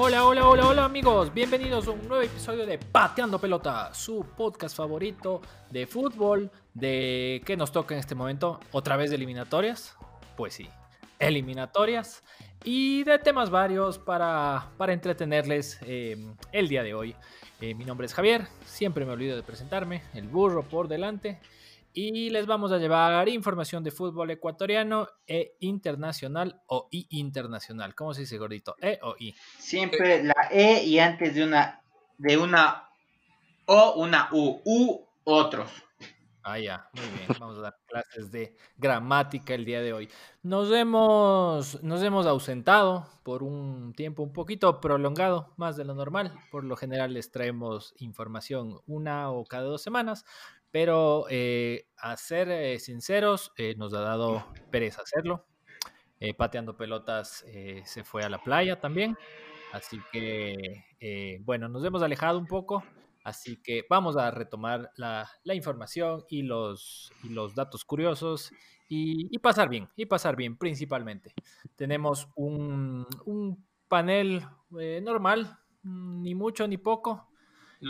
Hola, hola, hola, hola amigos, bienvenidos a un nuevo episodio de Pateando Pelota, su podcast favorito de fútbol, de qué nos toca en este momento, otra vez de eliminatorias, pues sí, eliminatorias. Y de temas varios para, para entretenerles eh, el día de hoy. Eh, mi nombre es Javier, siempre me olvido de presentarme, el burro por delante y les vamos a llevar información de fútbol ecuatoriano e internacional o I internacional. ¿Cómo se dice gordito? ¿E o I? Siempre la E y antes de una de una O, una U. U, otros. Ah, ya, muy bien. Vamos a dar clases de gramática el día de hoy. Nos hemos, nos hemos ausentado por un tiempo un poquito prolongado, más de lo normal. Por lo general les traemos información una o cada dos semanas, pero eh, a ser eh, sinceros, eh, nos ha dado pereza hacerlo. pateando pelotas se fue a la playa también. Así que, bueno, nos hemos alejado un poco. Así que vamos a retomar la, información y los, los datos curiosos y, pasar bien, y pasar bien principalmente. Tenemos un, panel normal, ni mucho ni poco.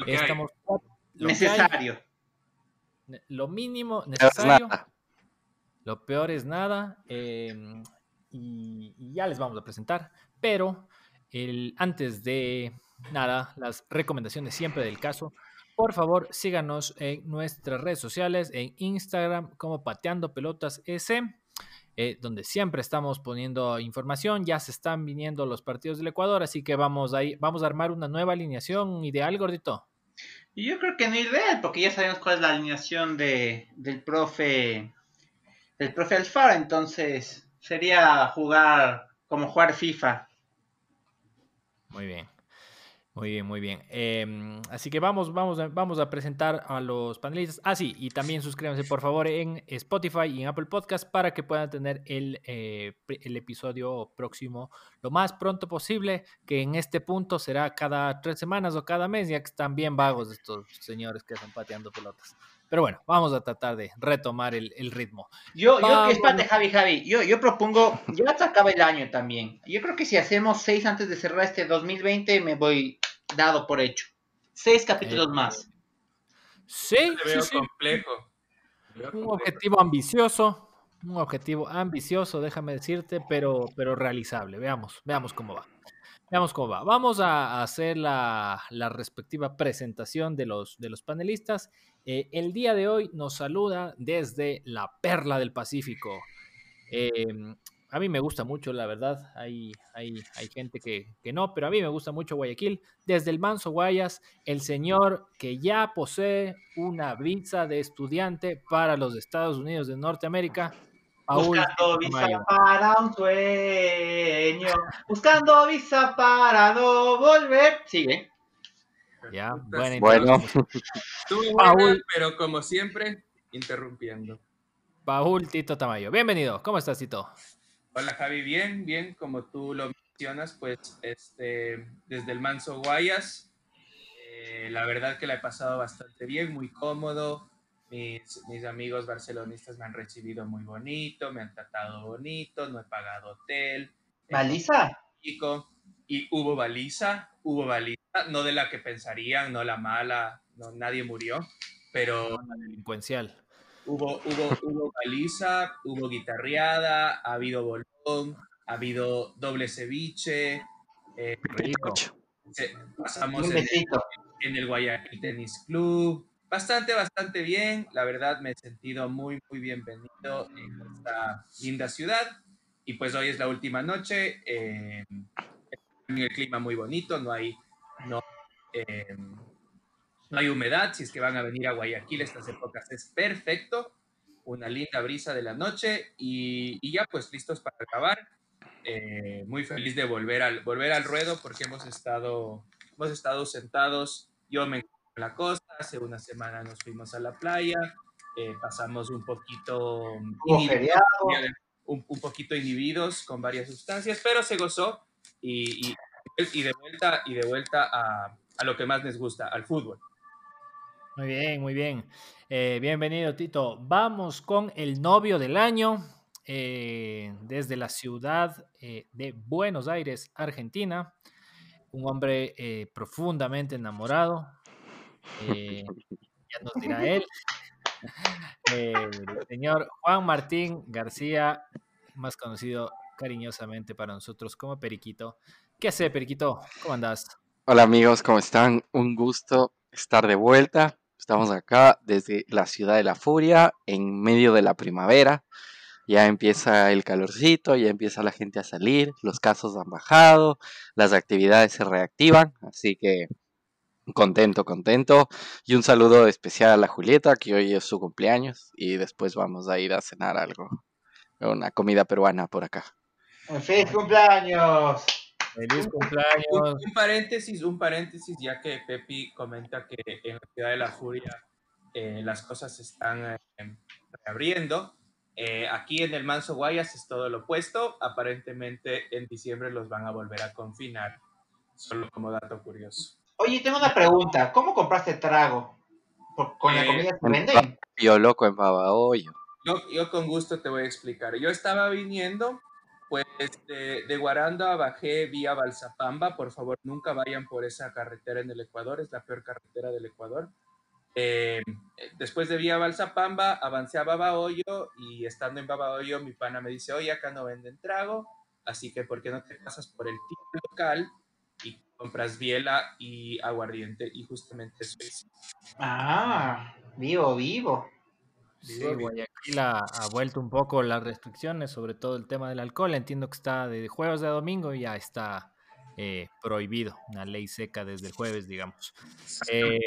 Estamos necesario lo mínimo necesario. Lo peor es nada. Em, y, ya les vamos a presentar. Pero el, antes de nada, las recomendaciones siempre del caso. Por favor, síganos en nuestras redes sociales, en Instagram como Pateando Pelotas S, eh, donde siempre estamos poniendo información. Ya se están viniendo los partidos del Ecuador, así que vamos, ahí, vamos a armar una nueva alineación ideal, gordito. Y yo creo que no ideal, porque ya sabemos cuál es la alineación de, del profe del profe Alfaro, entonces sería jugar como jugar FIFA. Muy bien. Muy bien, muy bien. Em, así que vamos, vamos, a, vamos a presentar a los panelistas. Ah, sí, y también suscríbanse por favor en Spotify y en Apple Podcast para que puedan tener el, eh, el episodio próximo lo más pronto posible, que en este punto será cada tres semanas o cada mes, ya que están bien vagos estos señores que están pateando pelotas. Pero bueno, vamos a tratar de retomar el, ritmo. Yo, yo, espérate, Javi, Javi, yo, yo propongo, ya se acaba el año también. Yo creo que si hacemos seis antes de cerrar este 2020, me voy dado por hecho. Seis capítulos eh, más. Sí, sí, complejo. un objetivo ambicioso, un objetivo ambicioso, déjame decirte, pero, pero realizable. Veamos, veamos cómo va. Veamos cómo va. Vamos a hacer la, respectiva presentación de los, de los panelistas. Eh, el día de hoy nos saluda desde la Perla del Pacífico. Em, a mí me gusta mucho, la verdad. Hay, hay, hay gente que, que, no, pero a mí me gusta mucho Guayaquil. Desde el Manso Guayas, el señor que ya posee una visa de estudiante para los Estados Unidos de Norteamérica. Buscando visa para un sueño. Buscando visa para no volver. Sigue. Ya, bueno. bueno. Paul, pero como siempre, interrumpiendo. Paul Tito Tamayo. Bienvenido. ¿Cómo estás, Tito? Hola Javi, bien, bien, como tú lo mencionas, pues este, desde el Manso Guayas, eh, la verdad que la he pasado bastante bien, muy cómodo, mis, mis, amigos barcelonistas me han recibido muy bonito, me han tratado bonito, no he pagado hotel. ¿Baliza? Y hubo baliza, hubo baliza, no de la que pensarían, no la mala, no, nadie murió, pero... la delincuencial. Hubo, hubo, hubo baliza, hubo guitarreada, ha habido bolón, ha habido doble ceviche. Eh, Rico. pasamos en el, en el, Guayaquil Tennis Club. Bastante, bastante bien. La verdad me he sentido muy, muy bienvenido en esta linda ciudad. Y pues hoy es la última noche. Eh, el clima muy bonito, no hay, no, eh, no hay humedad, si es que van a venir a Guayaquil estas épocas es perfecto, una linda brisa de la noche y, ya pues listos para grabar. Eh, muy feliz de volver al, volver al ruedo porque hemos estado, hemos estado sentados, yo me encuentro en la costa, hace una semana nos fuimos a la playa, eh, pasamos un poquito un, un, poquito inhibidos con varias sustancias, pero se gozó y, y, de vuelta, y de vuelta a, a lo que más les gusta, al fútbol. Muy bien, muy bien. Eh, bienvenido, Tito. Vamos con el novio del año eh, desde la ciudad eh, de Buenos Aires, Argentina. Un hombre profundamente enamorado. ya nos dirá él. el señor Juan Martín García, más conocido cariñosamente para nosotros como Periquito. ¿Qué hace, Periquito? ¿Cómo andas? Hola amigos, ¿cómo están? Un gusto estar de vuelta. Estamos acá desde la ciudad de la furia, en medio de la primavera. Ya empieza el calorcito, ya empieza la gente a salir, los casos han bajado, las actividades se reactivan, así que contento, contento. Y un saludo especial a la Julieta, que hoy es su cumpleaños y después vamos a ir a cenar algo, una comida peruana por acá. ¡Feliz cumpleaños! Feliz cumpleaños. Un, paréntesis, un paréntesis, ya que Pepi comenta que en la ciudad de la furia eh, las cosas se están eh, reabriendo. Eh, aquí en el Manso Guayas es todo lo opuesto. Aparentemente en diciembre los van a volver a confinar. Solo como dato curioso. Oye, tengo una pregunta. ¿Cómo compraste trago? ¿Con la comida que venden? Yo loco en Babahoyo. Yo, yo con gusto te voy a explicar. Yo estaba viniendo pues de, Guaranda bajé vía Balsapamba. Por favor, nunca vayan por esa carretera en el Ecuador, es la peor carretera del Ecuador. Eh, después de vía Balsapamba, avancé a Babahoyo y estando en Babahoyo, mi pana me dice: Oye, acá no venden trago, así que ¿por qué no te pasas por el tipo local y compras biela y aguardiente? Y justamente eso es. Ah, vivo, vivo. Sí, Guayaquil ha, vuelto un poco las restricciones, sobre todo el tema del alcohol. Entiendo que está de jueves de domingo y ya está eh, prohibido, una ley seca desde el jueves, digamos. Eh,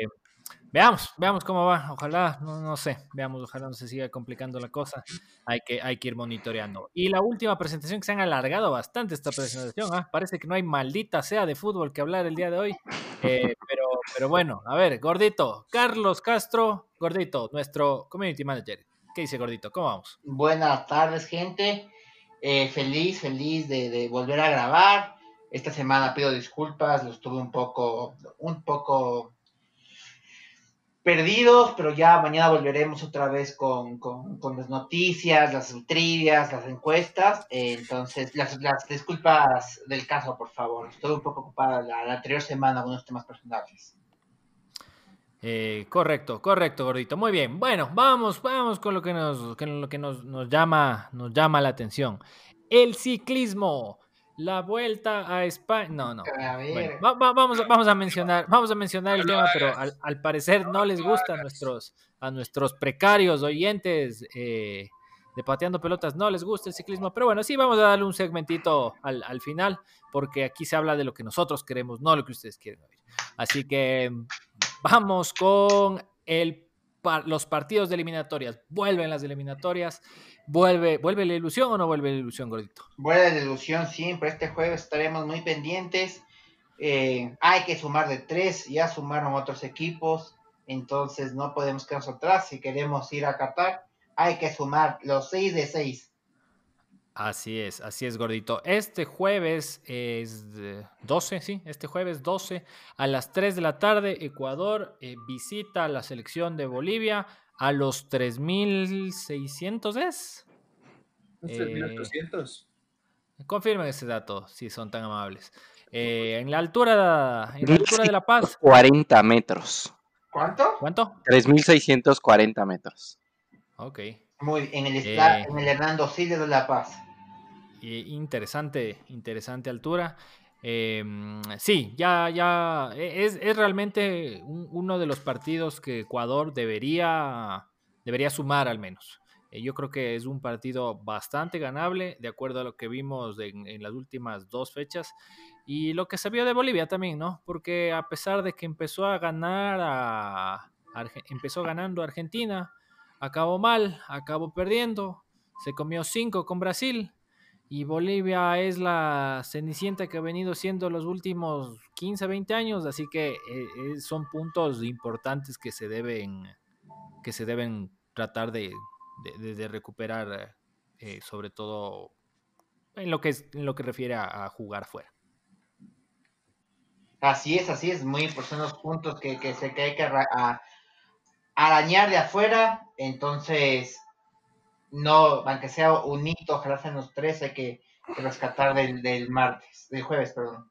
veamos, veamos cómo va. Ojalá, no, no, sé, veamos, ojalá no se siga complicando la cosa. Hay que, hay que ir monitoreando. Y la última presentación que se han alargado bastante esta presentación. ¿ah? Parece que no hay maldita sea de fútbol que hablar el día de hoy. Eh, pero, pero bueno, a ver, gordito, Carlos Castro, gordito, nuestro community manager. ¿Qué dice gordito? ¿Cómo vamos? Buenas tardes, gente. Eh, feliz, feliz de, volver a grabar. Esta semana pido disculpas, los tuve un poco, un poco perdidos, pero ya mañana volveremos otra vez con, las noticias, las trivias, las encuestas. Entonces, las, disculpas del caso, por favor. Estoy un poco ocupada la, anterior semana con unos temas personales. Eh, correcto, correcto, gordito. Muy bien. Bueno, vamos, vamos con lo que nos, lo que nos, nos, llama, nos llama la atención. El ciclismo. La vuelta a España. No, no. vamos, vamos a mencionar, vamos a mencionar el tema, pero al, parecer no les gusta a nuestros, a nuestros precarios oyentes eh, de pateando pelotas, no les gusta el ciclismo. Pero bueno, sí, vamos a darle un segmentito al, al final, porque aquí se habla de lo que nosotros queremos, no lo que ustedes quieren oír. Así que vamos con el los partidos de eliminatorias. Vuelven las eliminatorias. ¿Vuelve, ¿Vuelve la ilusión o no vuelve la ilusión, gordito? Vuelve la ilusión siempre. Este jueves estaremos muy pendientes. Eh, hay que sumar de tres. Ya sumaron otros equipos. Entonces no podemos quedarnos atrás. Si queremos ir a Qatar, hay que sumar los seis de seis. Así es, así es, gordito. Este jueves es 12, sí, este jueves 12 a las 3 de la tarde, Ecuador eh, visita a la selección de Bolivia a los 3.600, ¿es? 3.800. Eh, confirmen ese dato, si son tan amables. Eh, en la altura, en la altura de La Paz. 40 metros. ¿Cuánto? ¿Cuánto? 3.640 metros. Ok. Muy en el, eh, en el Hernando Siles de La Paz. interesante, interesante altura. Em, sí, ya, ya e, es, es realmente uno de los partidos que Ecuador debería, debería sumar al menos. Eh, yo creo que es un partido bastante ganable, de acuerdo a lo que vimos en las últimas dos fechas y lo que se vio de Bolivia también, ¿no? Porque a pesar de que empezó a ganar a, empezó ganando Argentina, acabó mal, acabó perdiendo, se comió cinco con Brasil y Bolivia es la cenicienta que ha venido siendo los últimos 15, 20 años, así que eh, son puntos importantes que se deben, que se deben tratar de, recuperar, eh, sobre todo en lo que, es, en lo que refiere a, jugar fuera. Así es, así es, muy importantes los puntos que, que, se, que hay que arañar de afuera, entonces no, aunque sea un hito, ojalá sean los tres, hay que, rescatar del, del, martes, del jueves, perdón.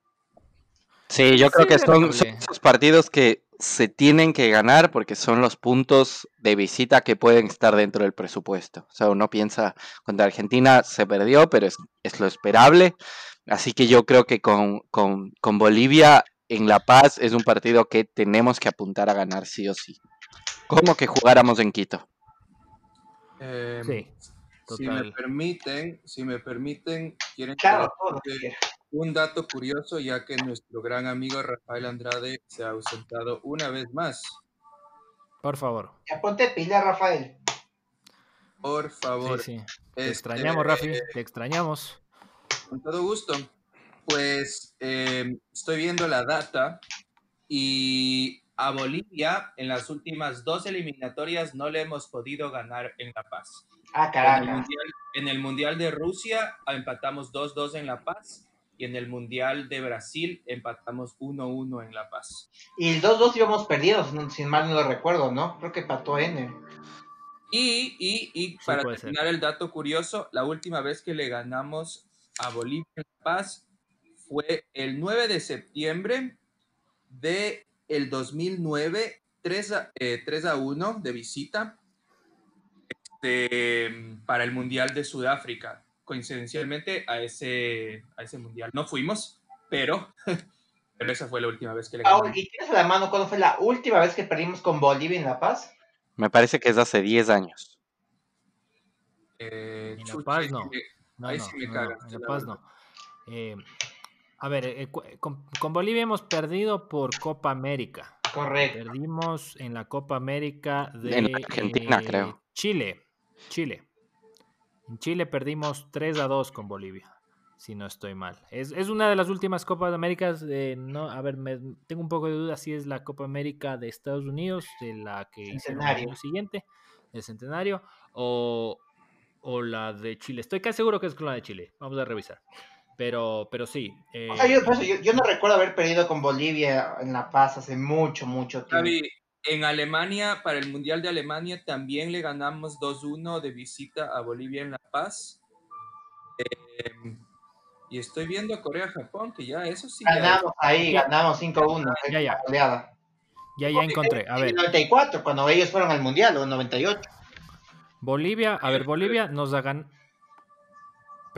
Sí, yo creo que son, esos partidos que se tienen que ganar porque son los puntos de visita que pueden estar dentro del presupuesto. O sea, uno piensa, contra Argentina se perdió, pero es, es lo esperable. Así que yo creo que con, con, con Bolivia en La Paz es un partido que tenemos que apuntar a ganar sí o sí. Como que jugáramos en Quito. Em, sí. Si me permiten, si me permiten, quieren claro, un dato curioso, ya que nuestro gran amigo Rafael Andrade se ha ausentado una vez más. Por favor. Ya ponte pila, Rafael. Por favor. Sí, Te este, extrañamos, Rafi, te extrañamos. Con todo gusto. Pues em, estoy viendo la data y a Bolivia en las últimas dos eliminatorias no le hemos podido ganar en La Paz. Ah, caraca. En el Mundial, de Rusia empatamos 2-2 en La Paz y en el Mundial de Brasil empatamos 1-1 en La Paz. Y el 2-2 íbamos perdidos, sin mal no lo recuerdo, ¿no? Creo que empató N. Y, y, y para terminar el dato curioso, la última vez que le ganamos a Bolivia en La Paz fue el 9 de septiembre de el 2009 3 a, 3 eh, a 1 de visita este, para el Mundial de Sudáfrica. Coincidencialmente a ese, a ese Mundial no fuimos, pero, pero esa fue la última vez que le ganamos. ¿Y tienes a la mano cuándo fue la última vez que perdimos con Bolivia en La Paz? Me parece que es hace 10 años. Eh, en La Paz no. ahí sí me cagas. En La Paz no. Eh, a ver, eh, con, Bolivia hemos perdido por Copa América. Correcto. Perdimos en la Copa América de Argentina, creo. Chile. Chile. En Chile perdimos 3 a 2 con Bolivia, si no estoy mal. Es, una de las últimas Copas de América. no, a ver, tengo un poco de duda si es la Copa América de Estados Unidos, de la que hicieron el año siguiente, el centenario, o, o la de Chile. Estoy casi seguro que es con la de Chile. Vamos a revisar. Pero, pero sí. Eh, yo, no recuerdo haber perdido con Bolivia en La Paz hace mucho, mucho tiempo. en Alemania, para el Mundial de Alemania, también le ganamos 2-1 de visita a Bolivia en La Paz. Em, y estoy viendo a Corea-Japón, que ya eso sí. Ganamos ahí, ganamos 5-1. Ya, ya. Ya, ya encontré. A ver. En 94, cuando ellos fueron al Mundial, o en 98. Bolivia, a ver, Bolivia nos ha ganado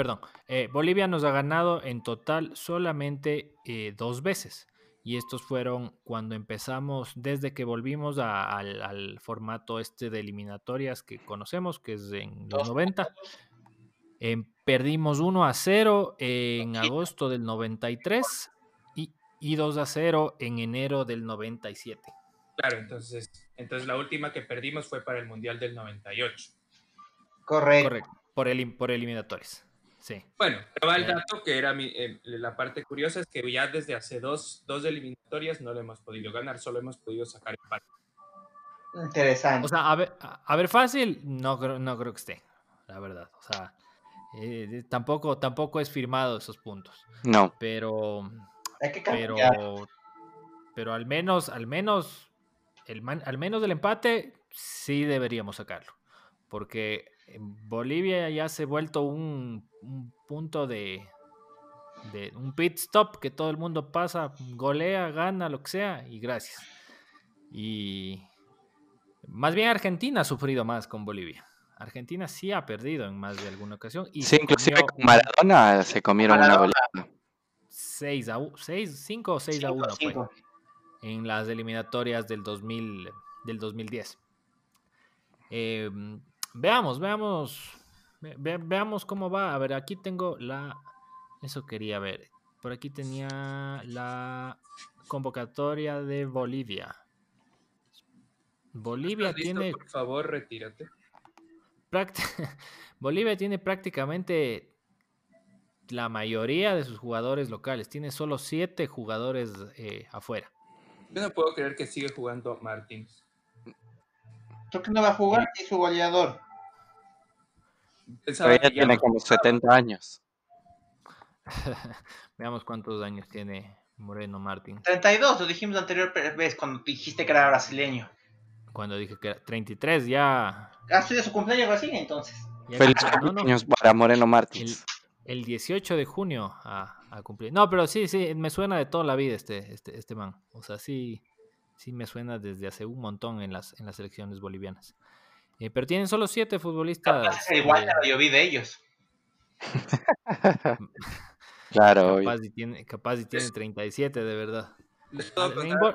perdón, eh, Bolivia nos ha ganado en total solamente eh, dos veces. Y estos fueron cuando empezamos, desde que volvimos al, formato este de eliminatorias que conocemos, que es en los 90. Em, perdimos 1 a 0 en agosto del 93 y, y 2 a 0 en enero del 97. Claro, entonces, entonces la última que perdimos fue para el Mundial del 98. Correcto. Correcto, por, el, por eliminatorias. Bueno, pero va el dato que era eh, la parte curiosa es que ya desde hace dos, dos eliminatorias no lo hemos podido ganar, solo hemos podido sacar empate. Interesante. O sea, a ver, a ver fácil, no, no creo que esté, la verdad. O sea, eh, tampoco, tampoco es firmado esos puntos. No. Pero, pero, pero al menos, al menos, el al menos del empate sí deberíamos sacarlo. Porque Bolivia ya se ha vuelto un, punto de, de, un pit stop que todo el mundo pasa, golea, gana, lo que sea, y gracias. Y más bien Argentina ha sufrido más con Bolivia. Argentina sí ha perdido en más de alguna ocasión. Y sí, inclusive con Maradona se comieron una goleada. 6 a 6, 5 o 6 a 1 en las eliminatorias del 2000 del 2010. Eh, Veamos, veamos. veamos cómo va. A ver, aquí tengo la. Eso quería ver. Por aquí tenía la convocatoria de Bolivia. Bolivia tiene. Por favor, retírate. Bolivia tiene prácticamente la mayoría de sus jugadores locales. Tiene solo siete jugadores eh, afuera. Yo no puedo creer que sigue jugando Martins. ¿Por qué no va a jugar? Es su goleador. Todavía tiene como 70 años. Veamos cuántos años tiene Moreno Martín. 32, lo dijimos la anterior vez cuando dijiste que era brasileño. cuando dije que era 33, ya. ¿Ha sido su cumpleaños recién entonces? Feliz cumpleaños para Moreno Martins. El, 18 de junio a, cumplir. No, pero sí, sí, me suena de toda la vida este, este, este man. O sea, sí, sí me suena desde hace un montón en las, en las selecciones bolivianas. Eh, pero tienen solo siete futbolistas. igual eh, yo vi de ellos. claro. Capaz y, tiene, capaz y tiene 37, de verdad.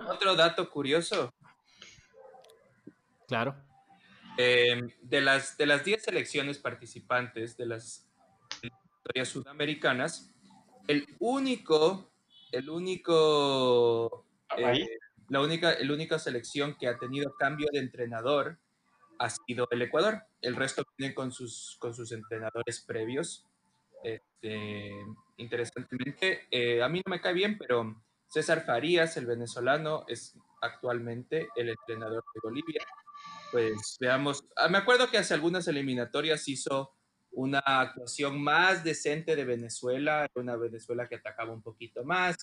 otro dato curioso. Claro. Em, de, las, de las 10 selecciones participantes de las historias sudamericanas, el único, el único, eh, la única, la única selección que ha tenido cambio de entrenador ha sido el Ecuador. El resto vienen con sus, con sus entrenadores previos. Este, interesantemente, eh, a mí no me cae bien, pero César Farías, el venezolano, es actualmente el entrenador de Bolivia pues veamos. Ah, me acuerdo que hace algunas eliminatorias hizo una actuación más decente de Venezuela, una Venezuela que atacaba un poquito más.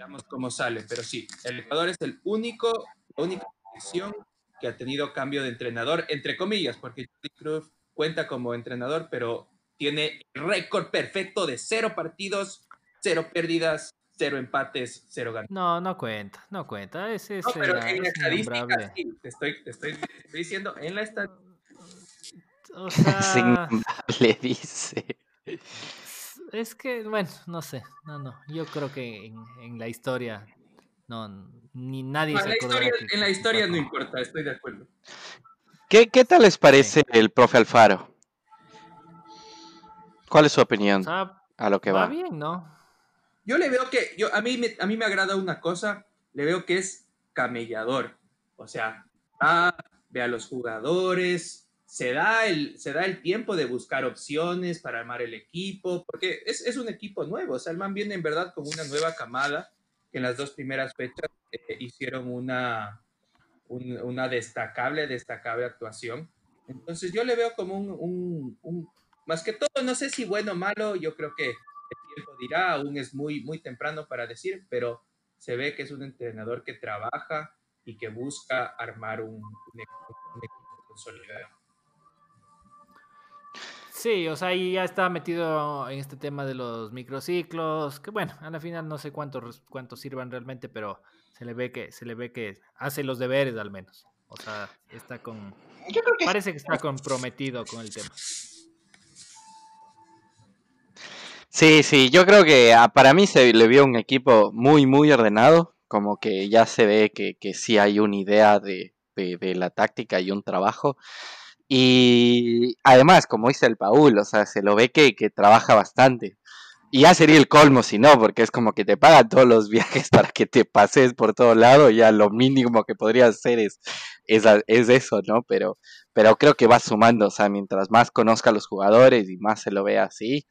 Veamos cómo sale, pero sí, el Ecuador es el único, la única selección que ha tenido cambio de entrenador, entre comillas, porque Jordi Cruz cuenta como entrenador, pero tiene récord perfecto de cero partidos, cero pérdidas, cero empates, cero ganas. No, no cuenta, no cuenta. Es, no, pero en la estadística sí, te estoy, te estoy, diciendo, en la estadística. O sea... le dice. Es que, bueno, no sé, no, no. Yo creo que en, en la historia, no, ni nadie se la historia, En la historia no importa, estoy de acuerdo. ¿Qué, qué tal les parece el profe Alfaro? ¿Cuál es su opinión a lo que va? Va bien, ¿no? Yo le veo que, yo, a, mí me, a mí me agrada una cosa, le veo que es camellador. O sea, ve a los jugadores, se da, el, se da el tiempo de buscar opciones para armar el equipo, porque es, es un equipo nuevo. O sea, el man viene en verdad como una nueva camada que en las dos primeras fechas eh, hicieron una, una destacable, destacable actuación. Entonces yo le veo como un, un, un, más que todo, no sé si bueno o malo, yo creo que el tiempo dirá, aún es muy, muy temprano para decir, pero se ve que es un entrenador que trabaja y que busca armar un, equipo consolidado. Sí, o sea, y ya está metido en este tema de los microciclos, que bueno, a la final no sé cuántos cuántos sirvan realmente, pero se le ve que se le ve que hace los deberes al menos. O sea, está con parece que está comprometido con el tema. Sí, sí, yo creo que ah, para mí se le vio un equipo muy, muy ordenado, como que ya se ve que, que sí hay una idea de, de, la táctica y un trabajo. Y además, como dice el Paul, o sea, se lo ve que, que trabaja bastante. Y ya sería el colmo si no, porque es como que te pagan todos los viajes para que te pases por todo lado, ya lo mínimo que podrías hacer es, es, es, eso, ¿no? Pero, pero creo que va sumando, o sea, mientras más conozca a los jugadores y más se lo vea así,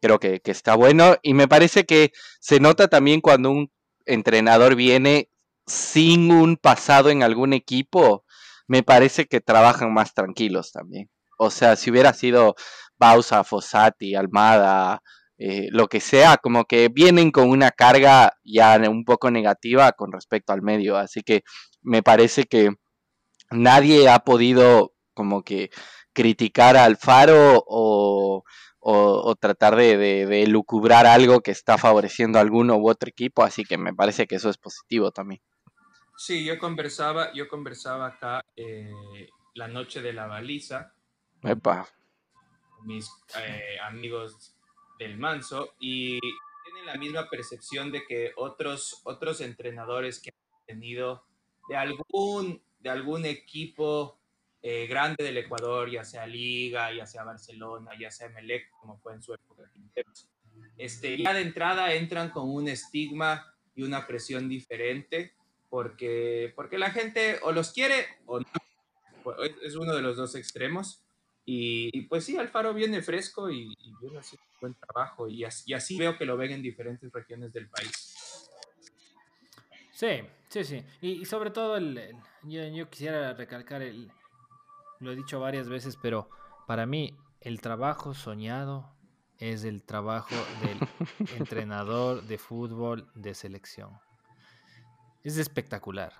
creo que, está bueno. Y me parece que se nota también cuando un entrenador viene sin un pasado en algún equipo, me parece que trabajan más tranquilos también. O sea, si hubiera sido Bausa, Fossati, Almada, eh, lo que sea, como que vienen con una carga ya un poco negativa con respecto al medio. Así que me parece que nadie ha podido como que criticar al Faro o o, tratar de, de, lucubrar algo que está favoreciendo a alguno u otro equipo, así que me parece que eso es positivo también. Sí, yo conversaba, yo conversaba acá eh, la noche de la baliza Epa. con mis eh, amigos del Manso y tienen la misma percepción de que otros, otros entrenadores que han tenido de algún, de algún equipo eh, grande del Ecuador, ya sea Liga, ya sea Barcelona, ya sea Melec, como fue en su época. Este, ya de entrada entran con un estigma y una presión diferente, porque, porque la gente o los quiere o no. Es uno de los dos extremos. Y, pues sí, Alfaro viene fresco y, viene haciendo buen trabajo. Y así, y así veo que lo ven en diferentes regiones del país. Sí, sí, sí. Y, sobre todo, el, yo, yo, quisiera recalcar el, lo he dicho varias veces, pero para mí el trabajo soñado es el trabajo del entrenador de fútbol de selección. Es espectacular.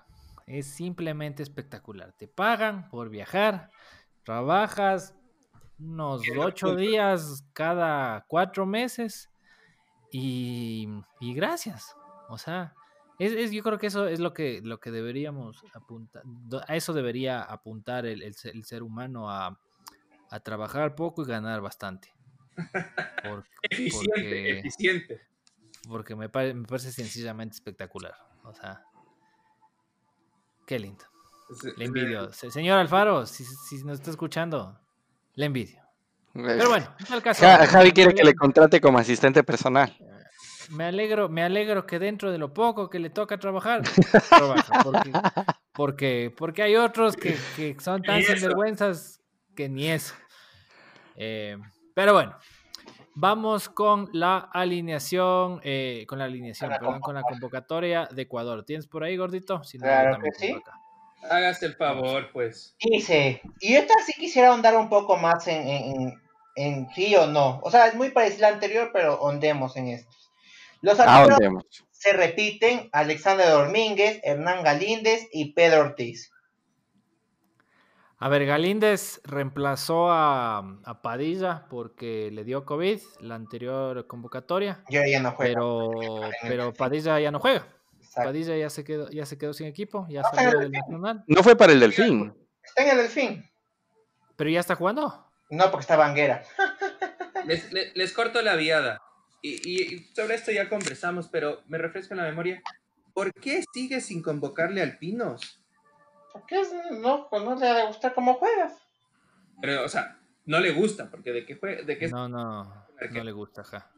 Es simplemente espectacular. Te pagan por viajar, trabajas unos ocho días cada cuatro meses y, gracias. O sea, es, yo creo que eso es lo que, lo que deberíamos apuntar. A eso debería apuntar el, ser humano a, trabajar poco y ganar bastante. eficiente, porque, eficiente. Porque me, me parece sencillamente espectacular. O sea, qué lindo. Le envidio. Señor Alfaro, si, si nos está escuchando, le envidio. Pero bueno, el caso. Javi quiere que le contrate como asistente personal. Me alegro, me alegro que dentro de lo poco que le toca trabajar, trabaja, porque, porque, hay otros que, son tan sinvergüenzas que ni eso. Eh, pero bueno, vamos con la alineación, eh, con la alineación, perdón, con la convocatoria de Ecuador. ¿Tienes por ahí, gordito? Si claro que sí. Hágase el favor, pues. Dice, y esta sí quisiera ahondar un poco más en, en, sí o no. O sea, es muy parecida a la anterior, pero ondemos en esto. Los ah, se repiten Alexander Domínguez, Hernán Galíndez y Pedro Ortiz. A ver, Galíndez reemplazó a, Padilla porque le dio COVID la anterior convocatoria. Yo ya no juega. Pero, pero Padilla ya no juega. Padilla ya se quedó, ya se quedó sin equipo, ya salió del Nacional. No fue para el Delfín. Está en el Delfín. ¿Pero ya está jugando? No, porque está Banguera. Les, corto la viada. Y, sobre esto ya conversamos, pero me refresco en la memoria. ¿Por qué sigue sin convocarle al Pinos? Porque no, pues no le va a gustar cómo juegas. Pero, o sea, no le gusta, porque de qué juega, de qué No, no, no le gusta, ja.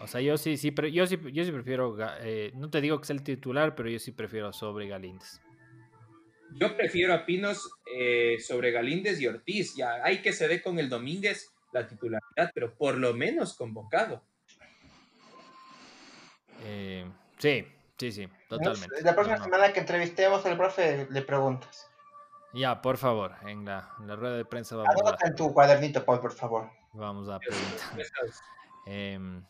O sea, yo sí, sí, pero yo sí, yo sí prefiero, eh, no te digo que sea el titular, pero yo sí prefiero sobre Galíndez. Yo prefiero a Pinos eh, sobre Galíndez y Ortiz. Ya hay que se dé con el Domínguez la titularidad, pero por lo menos convocado. Eh, sí, sí, sí, totalmente. La próxima semana que entrevistemos al profe le preguntas. Ya, por favor, en la, rueda de prensa vamos a... en tu cuadernito, Paul, por favor. Vamos a preguntar. eh,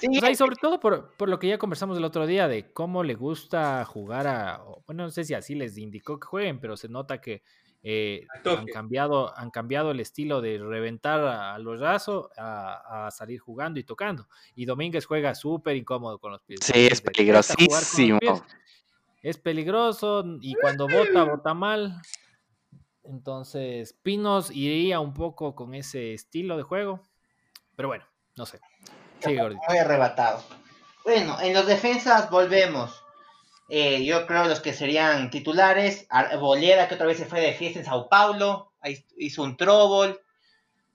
y sobre todo por, lo que ya conversamos el otro día de cómo le gusta jugar a. Bueno, no sé si así les indicó que jueguen, pero se nota que eh, han, cambiado, han cambiado el estilo de reventar a, los rasos a, salir jugando y tocando. Y Domínguez juega súper incómodo con los pies. Sí, es peligrosísimo. Es peligroso y cuando vota, vota mal. Entonces, Pinos iría un poco con ese estilo de juego. Pero bueno, no sé. Muy arrebatado. Bueno, en los defensas volvemos. Eh, yo creo los que serían titulares. Bolera, que otra vez se fue de fiesta en Sao Paulo. hizo un trouble.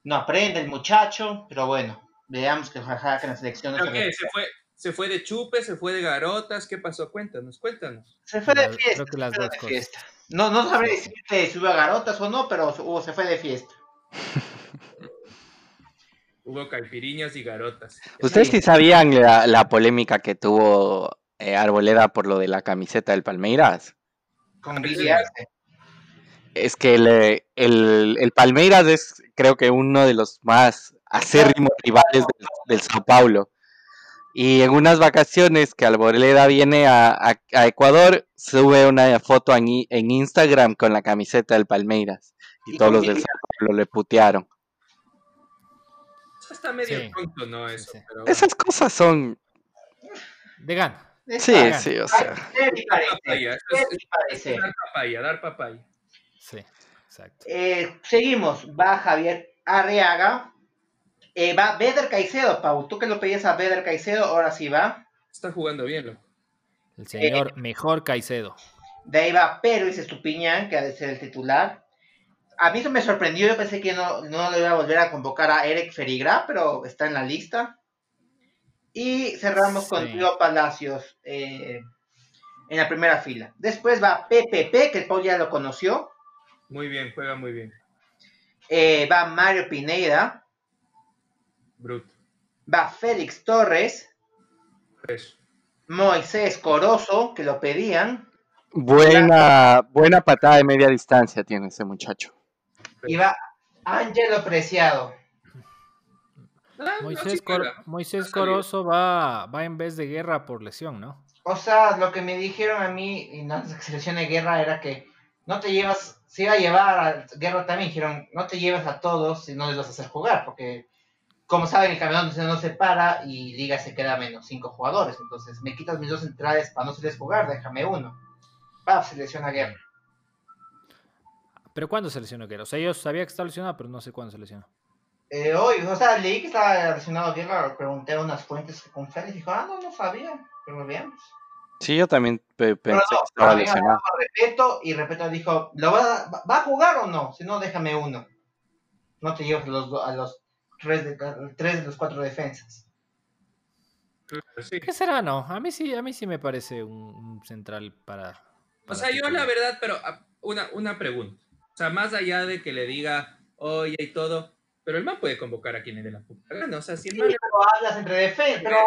No aprende el muchacho. Pero bueno, veamos que jaja que la selección no se, se, fue, se fue de chupe, se fue de garotas. ¿Qué pasó? Cuéntanos, cuéntanos. Se fue de fiesta. Creo que las dos cosas. No, no sabré decirte si hubo garotas o no, pero se fue de fiesta. Hubo caipiriñas y garotas. ¿Ustedes sí, sabían la, polémica que tuvo eh, Arboleda por lo de la camiseta del Palmeiras? Con Es que el, el, Palmeiras es creo que uno de los más acérrimos rivales del, Sao Paulo. Y en unas vacaciones que Arboleda viene a, Ecuador, sube una foto en, en, Instagram con la camiseta del Palmeiras. Y, todos los del Sao Paulo le putearon. Está medio ¿no? Eso, Esas cosas son. De gana. Sí, sí, o sea. Dar papaya, dar papaya. Sí, exacto. Eh, seguimos. Va Javier Arriaga. Eh, va Beder Caicedo, Pau. Tú que lo pedías a Beder Caicedo, ahora sí va. Está jugando bien, ¿no? El señor eh, mejor Caicedo. De ahí va Pedro y Estupiñán, que ha de ser el titular a mí eso me sorprendió, yo pensé que no, no le iba a volver a convocar a Eric Ferigra, pero está en la lista. Y cerramos con Tío Palacios eh, en la primera fila. Después va PPP, que el Paul ya lo conoció. Muy bien, juega muy bien. Eh, va Mario Pineda. Bruto. Va Félix Torres. Moisés Corozo, que lo pedían. Buena, buena patada de media distancia tiene ese muchacho. Y va Ángelo Preciado. Moisés, Corozo va, va en vez de guerra por lesión, ¿no? o sea, lo que me dijeron a mí en la selección de guerra era que no te llevas, se iba a llevar a guerra también, dijeron, no te llevas a todos si no les vas a hacer jugar, porque como saben, el campeonato no se para y Liga se queda menos cinco jugadores. Entonces, me quitas mis dos entradas para no hacerles jugar, déjame uno. Va, selecciona Guerra. ¿Pero cuándo se lesionó Guerra? O sea, yo sabía que estaba lesionado, pero no sé cuándo se lesionó. Eh, hoy, o sea, leí que estaba lesionado Guerra, pregunté a unas fuentes con Félix y dijo, ah, no, no sabía, pero veamos. Sí, yo también pensé que estaba lesionado. Repeto, y Repeto dijo, ¿lo va, va, a jugar o no? Si no, déjame uno. No te lleves los, a los tres de, tres de los cuatro defensas. ¿Qué será? No, a mí sí, a mí sí me parece un, central para, O sea, yo la verdad, pero ah, una, una pregunta. O sea, más allá de que le diga, oye y todo, pero el man puede convocar a quien le dé la puta gana. O sea, si el man. hablas entre defensas, pero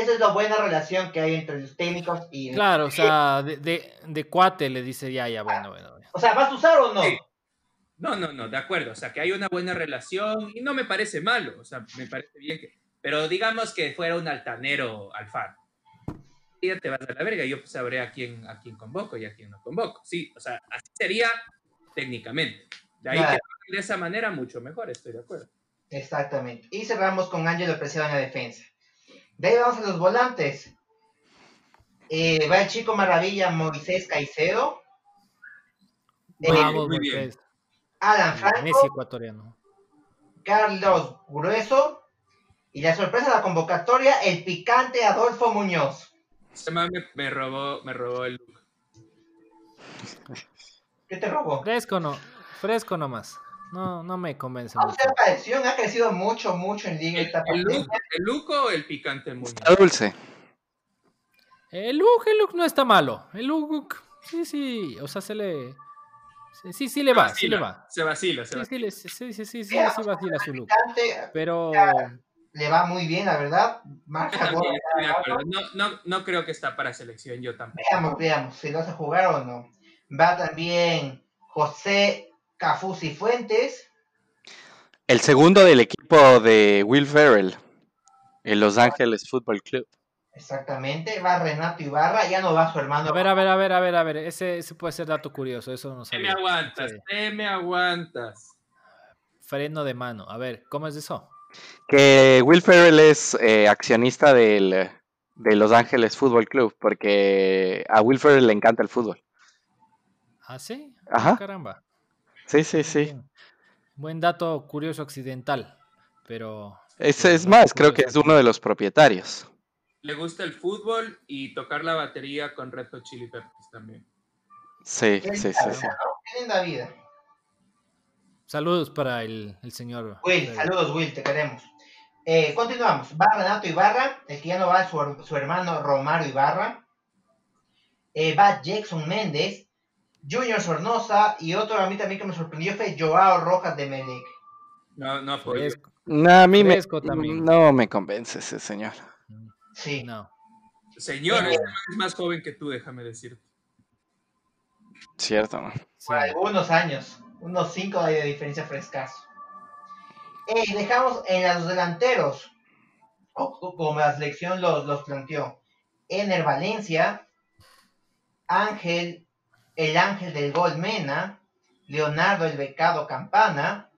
esa es la buena relación que hay entre los técnicos y. Claro, o sea, de, de, de, cuate le dice ya, ya, bueno, bueno. O sea, ¿vas a usar o no? No, no, no, de acuerdo. O sea, que hay una buena relación y no me parece malo. O sea, me parece bien que. Pero digamos que fuera un altanero alfaro. Ya te vas a la verga. Yo sabré a quién, a quién convoco y a quién no convoco. Sí, o sea, así sería técnicamente. De ahí que de esa manera, mucho mejor, estoy de acuerdo. Exactamente. Y cerramos con Ángelo Preciado en la defensa. De ahí vamos a los volantes. Eh, va el chico maravilla Moisés Caicedo. Vamos, muy bien. Alan Franco, Messi ecuatoriano. Carlos Grueso y la sorpresa de la convocatoria, el picante Adolfo Muñoz. Ese me, me, robó, me robó el look. ¿Qué te robó? Fresco no, fresco nomás. No, no me convence. O sea, ha crecido mucho, mucho en Liga. ¿El, el, look, ¿El o el picante? Está dulce. El look, el look no está malo. El look, sí, sí, o sea, se le Sí, sí le va, sí le va. Se vacila, se vacila. Sí, sí, sí, sí, sí, vacila su look. Pero... Le va muy bien, la verdad. Marca no, no, no creo que está para selección, yo tampoco. Veamos, veamos, si lo hace jugar o no. Va también José Cafusi Fuentes. El segundo del equipo de Will Ferrell, en Los Ángeles Football Club. Exactamente, va Renato Ibarra, ya no va su hermano. A ver, a ver, a ver, a ver, a ver, ese, ese puede ser dato curioso, eso no sabía. me aguantas, me aguantas. Freno de mano, a ver, ¿cómo es eso? Que Will Ferrell es eh, accionista del, de Los Ángeles Fútbol Club, porque a Will Ferrell le encanta el fútbol. ¿Ah, sí? Ajá. Caramba. Sí, sí, sí. Buen dato curioso accidental, pero... Es, es más, creo que es uno de los propietarios le gusta el fútbol y tocar la batería con Red Hot Chili Peppers también. Sí, sí, sí, sí. Qué linda vida. Saludos para el, el señor. Will, saludos Will, te queremos. Eh, continuamos. Va Renato Ibarra, el que ya no va su, su hermano Romario Ibarra. Eh, va Jackson Méndez, Junior Sornosa y otro a mí también que me sorprendió fue Joao Rojas de Melec. No, no fue. No, a mí me, no me convence ese señor. Sí. No. Señor, es más joven que tú, déjame decirte. Cierto, ¿no? Por algunos años, unos cinco de diferencia frescas. Eh, dejamos en los delanteros, como la selección los, los planteó, Ener Valencia, Ángel, el Ángel del Gol Mena, Leonardo el Becado Campana,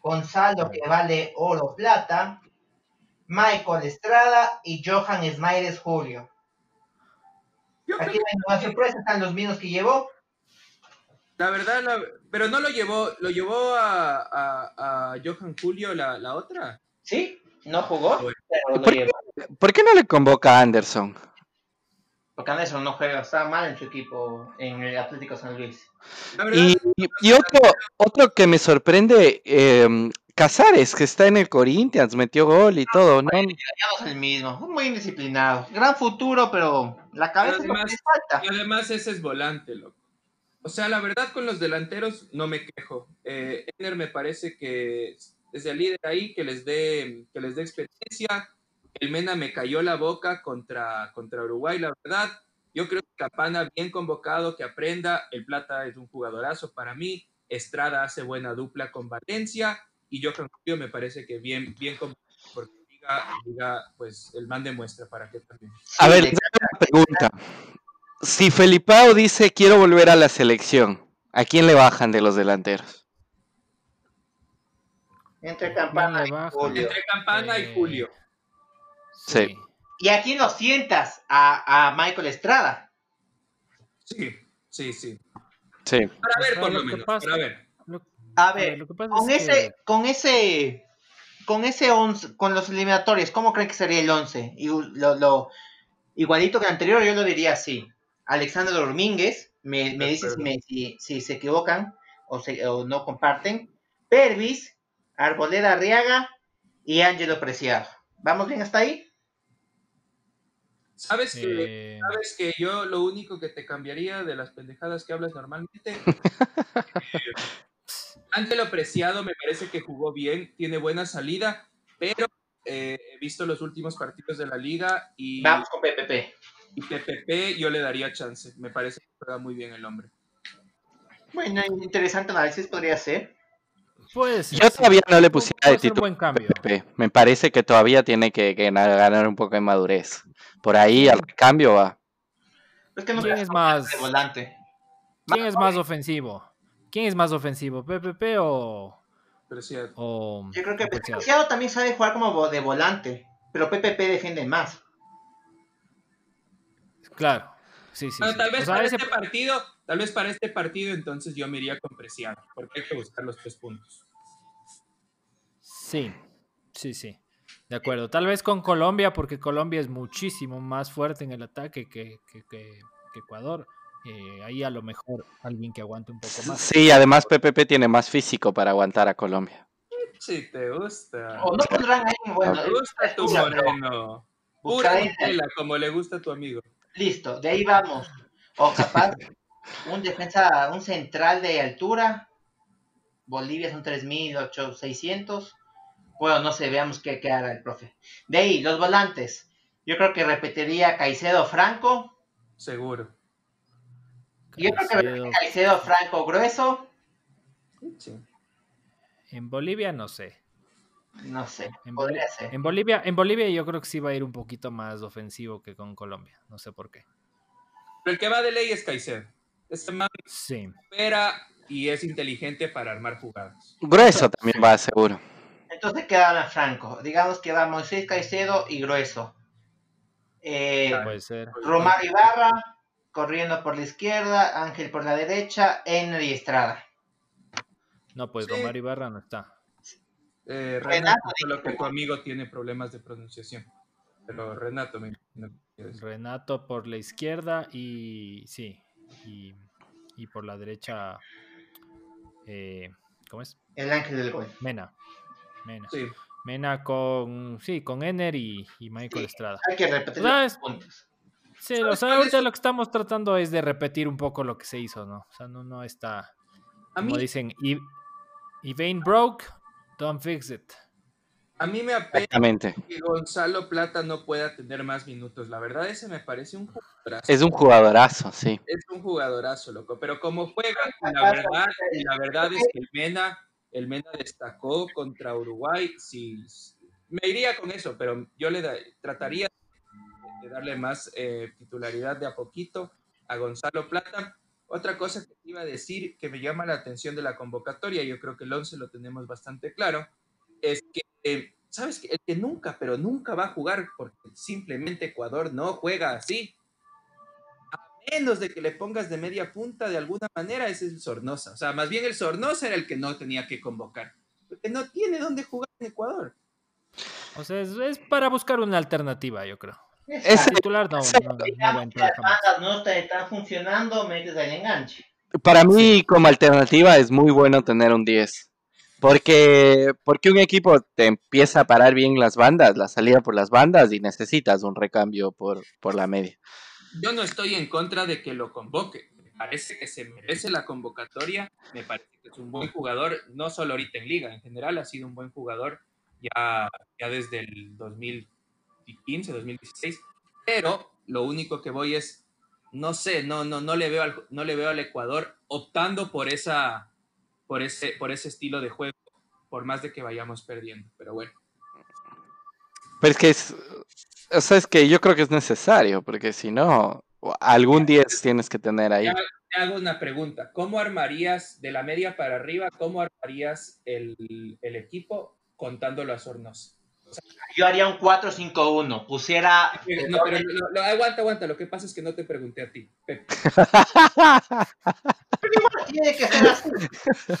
Gonzalo que vale oro plata, Michael Estrada y Johan Smaires Julio. Aquí la sorpresa están los mismos que llevó. La verdad, pero no lo llevó, lo llevó a, Johan Julio la, la, otra. Sí, no jugó. ¿Por, qué, no le convoca a Anderson? Porque Anderson no juega, está mal en su equipo, en el Atlético San Luis. y, y, otro, otro que me sorprende, eh, Casares, que está en el Corinthians, metió gol y todo, ¿no? no es el mismo, muy indisciplinado. Gran futuro, pero la cabeza además, no falta. Y además ese es volante, loco. O sea, la verdad con los delanteros no me quejo. Eh, Ener me parece que es el líder ahí, que les dé, que les dé experiencia. El Mena me cayó la boca contra, contra Uruguay, la verdad. Yo creo que Capana bien convocado, que aprenda. El Plata es un jugadorazo para mí. Estrada hace buena dupla con Valencia y Johan Julio me parece que bien, bien porque diga, pues el man demuestra para qué también. A ver, una pregunta. Si Felipao dice quiero volver a la selección, ¿a quién le bajan de los delanteros? Entre Campana y Julio. Entre Campana y Julio. Sí. ¿Y a quién lo sientas? A, a Michael Estrada. Sí, sí, sí. Sí. Para ver, por lo, menos. para ver. a ver, con, ese, con ese, con ese 11, con los eliminatorios, ¿cómo creen que sería el 11? Y lo, igualito que el anterior, yo lo diría así. Alexander Domínguez, me, me dice si, si, se equivocan o, se, o no comparten. Pervis, Arboleda Arriaga y Ángelo Preciado. ¿Vamos bien hasta ahí? ¿Sabes que, ¿Sabes que yo lo único que te cambiaría de las pendejadas que hablas normalmente? Ángelo Preciado me parece que jugó bien, tiene buena salida, pero eh, he visto los últimos partidos de la liga y... Vamos con PPP. Y PPP yo le daría chance, me parece que juega muy bien el hombre. Bueno, interesante análisis podría ser. Pues, Yo todavía no le pusiera de título. Me parece que todavía tiene que, ganar un poco de madurez. Por ahí al cambio va. ¿Quién es más volante? ¿Quién es más ofensivo? ¿Quién es más ofensivo? ¿PPP o Preciado? Yo creo que Preciado también sabe jugar como de volante, pero PPP defiende más. Claro. Sí, sí, tal vez para este partido, tal vez para este partido entonces yo me iría con Preciado, porque hay que buscar los tres puntos. Sí, sí, sí. De acuerdo. Tal vez con Colombia, porque Colombia es muchísimo más fuerte en el ataque que, Ecuador. Eh, ahí a lo mejor alguien que aguante un poco más. Sí, además PPP tiene más físico para aguantar a Colombia. Sí, te gusta. O no pondrán ahí, bueno. Te gusta tu moreno. Pura como le gusta a tu amigo. Listo, de ahí vamos. O capaz, un defensa, un central de altura. Bolivia son 3.600. Bueno, no sé, veamos qué, qué haga el profe. De ahí, los volantes. Yo creo que repetiría Caicedo Franco. Seguro. Yo creo que repetiría Caicedo Franco grueso. Sí. En Bolivia no sé. No sé, en podría ser. En Bolivia, en Bolivia yo creo que sí va a ir un poquito más ofensivo que con Colombia. No sé por qué. Pero el que va de ley es Caicedo. Este man sí. espera y es inteligente para armar jugadas. Grueso también va, seguro. Entonces queda Franco. Digamos que va Moisés Caicedo y Grueso. Eh, puede ser. Romar Ibarra, corriendo por la izquierda, Ángel por la derecha, Ener y Estrada. No, pues Romar Ibarra no está. Eh, Renato, solo que tu amigo tiene problemas de pronunciación. Pero Renato me Renato por la izquierda y sí, y, por la derecha, eh, ¿cómo es? El ángel del gol. Mena. Mena. Sí. Mena con, sí, con Ener y, Michael Estrada. Hay que repetir los puntos. Sí, o sea, ahorita lo que estamos tratando es de repetir un poco lo que se hizo, ¿no? O sea, no, no está, como dicen, y, y Vain broke, don't fix it. A mí me apena que Gonzalo Plata no pueda tener más minutos. La verdad, ese me parece un jugadorazo. Es un jugadorazo, sí. Es un jugadorazo, loco. Pero como juega, la verdad, la verdad es que el Mena el Mena destacó contra Uruguay, sí, me iría con eso, pero yo le trataría de darle más eh, titularidad de a poquito a Gonzalo Plata. Otra cosa que iba a decir que me llama la atención de la convocatoria, yo creo que el 11 lo tenemos bastante claro, es que, eh, ¿sabes? El que nunca, pero nunca va a jugar porque simplemente Ecuador no juega así, menos de que le pongas de media punta de alguna manera, ese es el Sornosa. O sea, más bien el Sornosa era el que no tenía que convocar, porque no tiene dónde jugar en Ecuador. O sea, es, para buscar una alternativa, yo creo. Ese titular no, no, no, está, funcionando, metes el enganche. Para mí, como alternativa, es muy bueno tener un 10. Porque, porque un equipo te empieza a parar bien las bandas, la salida por las bandas, y necesitas un recambio por, por la media yo no estoy en contra de que lo convoque. Me parece que se merece la convocatoria. Me parece que es un buen jugador, no solo ahorita en liga, en general ha sido un buen jugador ya, ya desde el 2015, 2016. Pero lo único que voy es, no sé, no, no, no, le, veo al, no le veo al Ecuador optando por, esa, por, ese, por ese estilo de juego, por más de que vayamos perdiendo. Pero bueno. Pero es que es, o sea, es que yo creo que es necesario, porque si no, algún 10 tienes que tener ahí. Te hago una pregunta. ¿Cómo armarías de la media para arriba, cómo armarías el, el equipo contándolo a Yo haría un 4-5-1. Pusiera. No, pero aguanta, aguanta. Lo que pasa es que no te pregunté a ti, Pepe. tiene que ser así.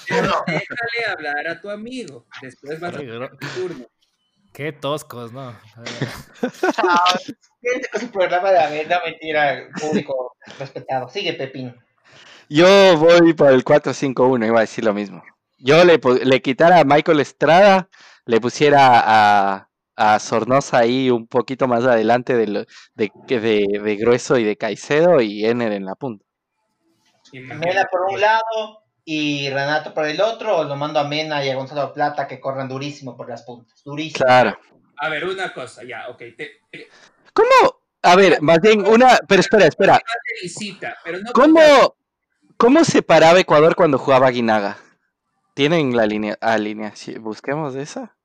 Déjale hablar a tu amigo. Después vas a tener tu turno. Qué toscos, ¿no? Fíjate con su programa de haber, no mentira, público respetado. Sigue, Pepín. Yo voy por el 4-5-1, iba a decir lo mismo. Yo le, le quitara a Michael Estrada, le pusiera a, a Sornosa ahí un poquito más adelante de, de, de, de, Grueso y de Caicedo y Ener en la punta. Mena por un lado y Renato por el otro, o lo mando a Mena y a Gonzalo Plata que corran durísimo por las puntas. Durísimo. Claro. A ver, una cosa, ya, ok. ¿Cómo? A ver, más bien una. Pero espera, espera. ¿Cómo, ¿Cómo se paraba Ecuador cuando jugaba Guinaga? ¿Tienen la línea alineación? ¿Busquemos esa?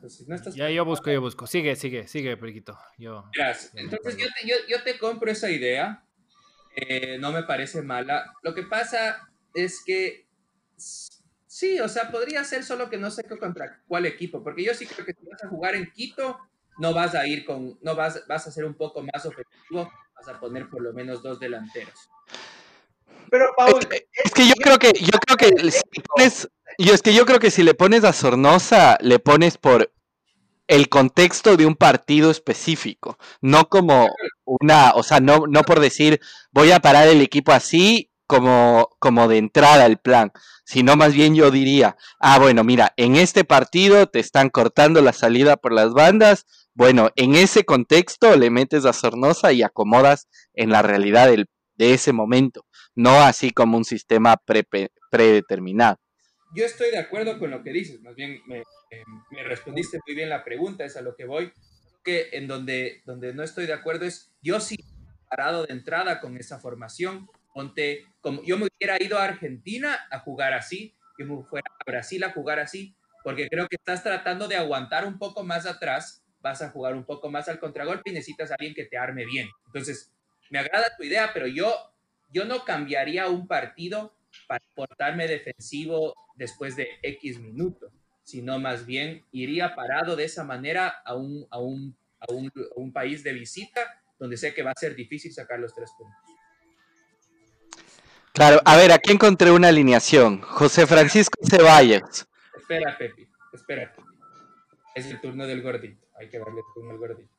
Pues, no, estás... Ya yo busco, yo busco. Sigue, sigue, sigue, Periquito. Yo, Gracias. Entonces yo te, yo, yo te, compro esa idea. Eh, no me parece mala. Lo que pasa es que sí, o sea, podría ser solo que no sé contra cuál equipo, porque yo sí creo que si vas a jugar en Quito, no vas a ir con, no vas, vas a ser un poco más ofensivo, vas a poner por lo menos dos delanteros. Pero Paul, es, es que yo creo que, yo creo que si pones, yo es que yo creo que si le pones a Sornosa, le pones por el contexto de un partido específico, no como una, o sea, no, no por decir voy a parar el equipo así como, como de entrada el plan, sino más bien yo diría, ah, bueno, mira, en este partido te están cortando la salida por las bandas, bueno, en ese contexto le metes a Sornosa y acomodas en la realidad del, de ese momento, no así como un sistema pre, predeterminado yo estoy de acuerdo con lo que dices, más bien me, me, respondiste muy bien la pregunta, es a lo que voy, que en donde, donde no estoy de acuerdo es, yo sí parado de entrada con esa formación, ponte, como yo me hubiera ido a Argentina a jugar así, yo me fuera a Brasil a jugar así, porque creo que estás tratando de aguantar un poco más atrás, vas a jugar un poco más al contragolpe y necesitas a alguien que te arme bien. Entonces, me agrada tu idea, pero yo, yo no cambiaría un partido para portarme defensivo después de X minutos, sino más bien iría parado de esa manera a un, a un, a un, a un país de visita donde sé que va a ser difícil sacar los tres puntos. Claro, a ver, aquí encontré una alineación. José Francisco Ceballos. Espera, Pepi, espera. Es el turno del gordito. Hay que darle turno al gordito.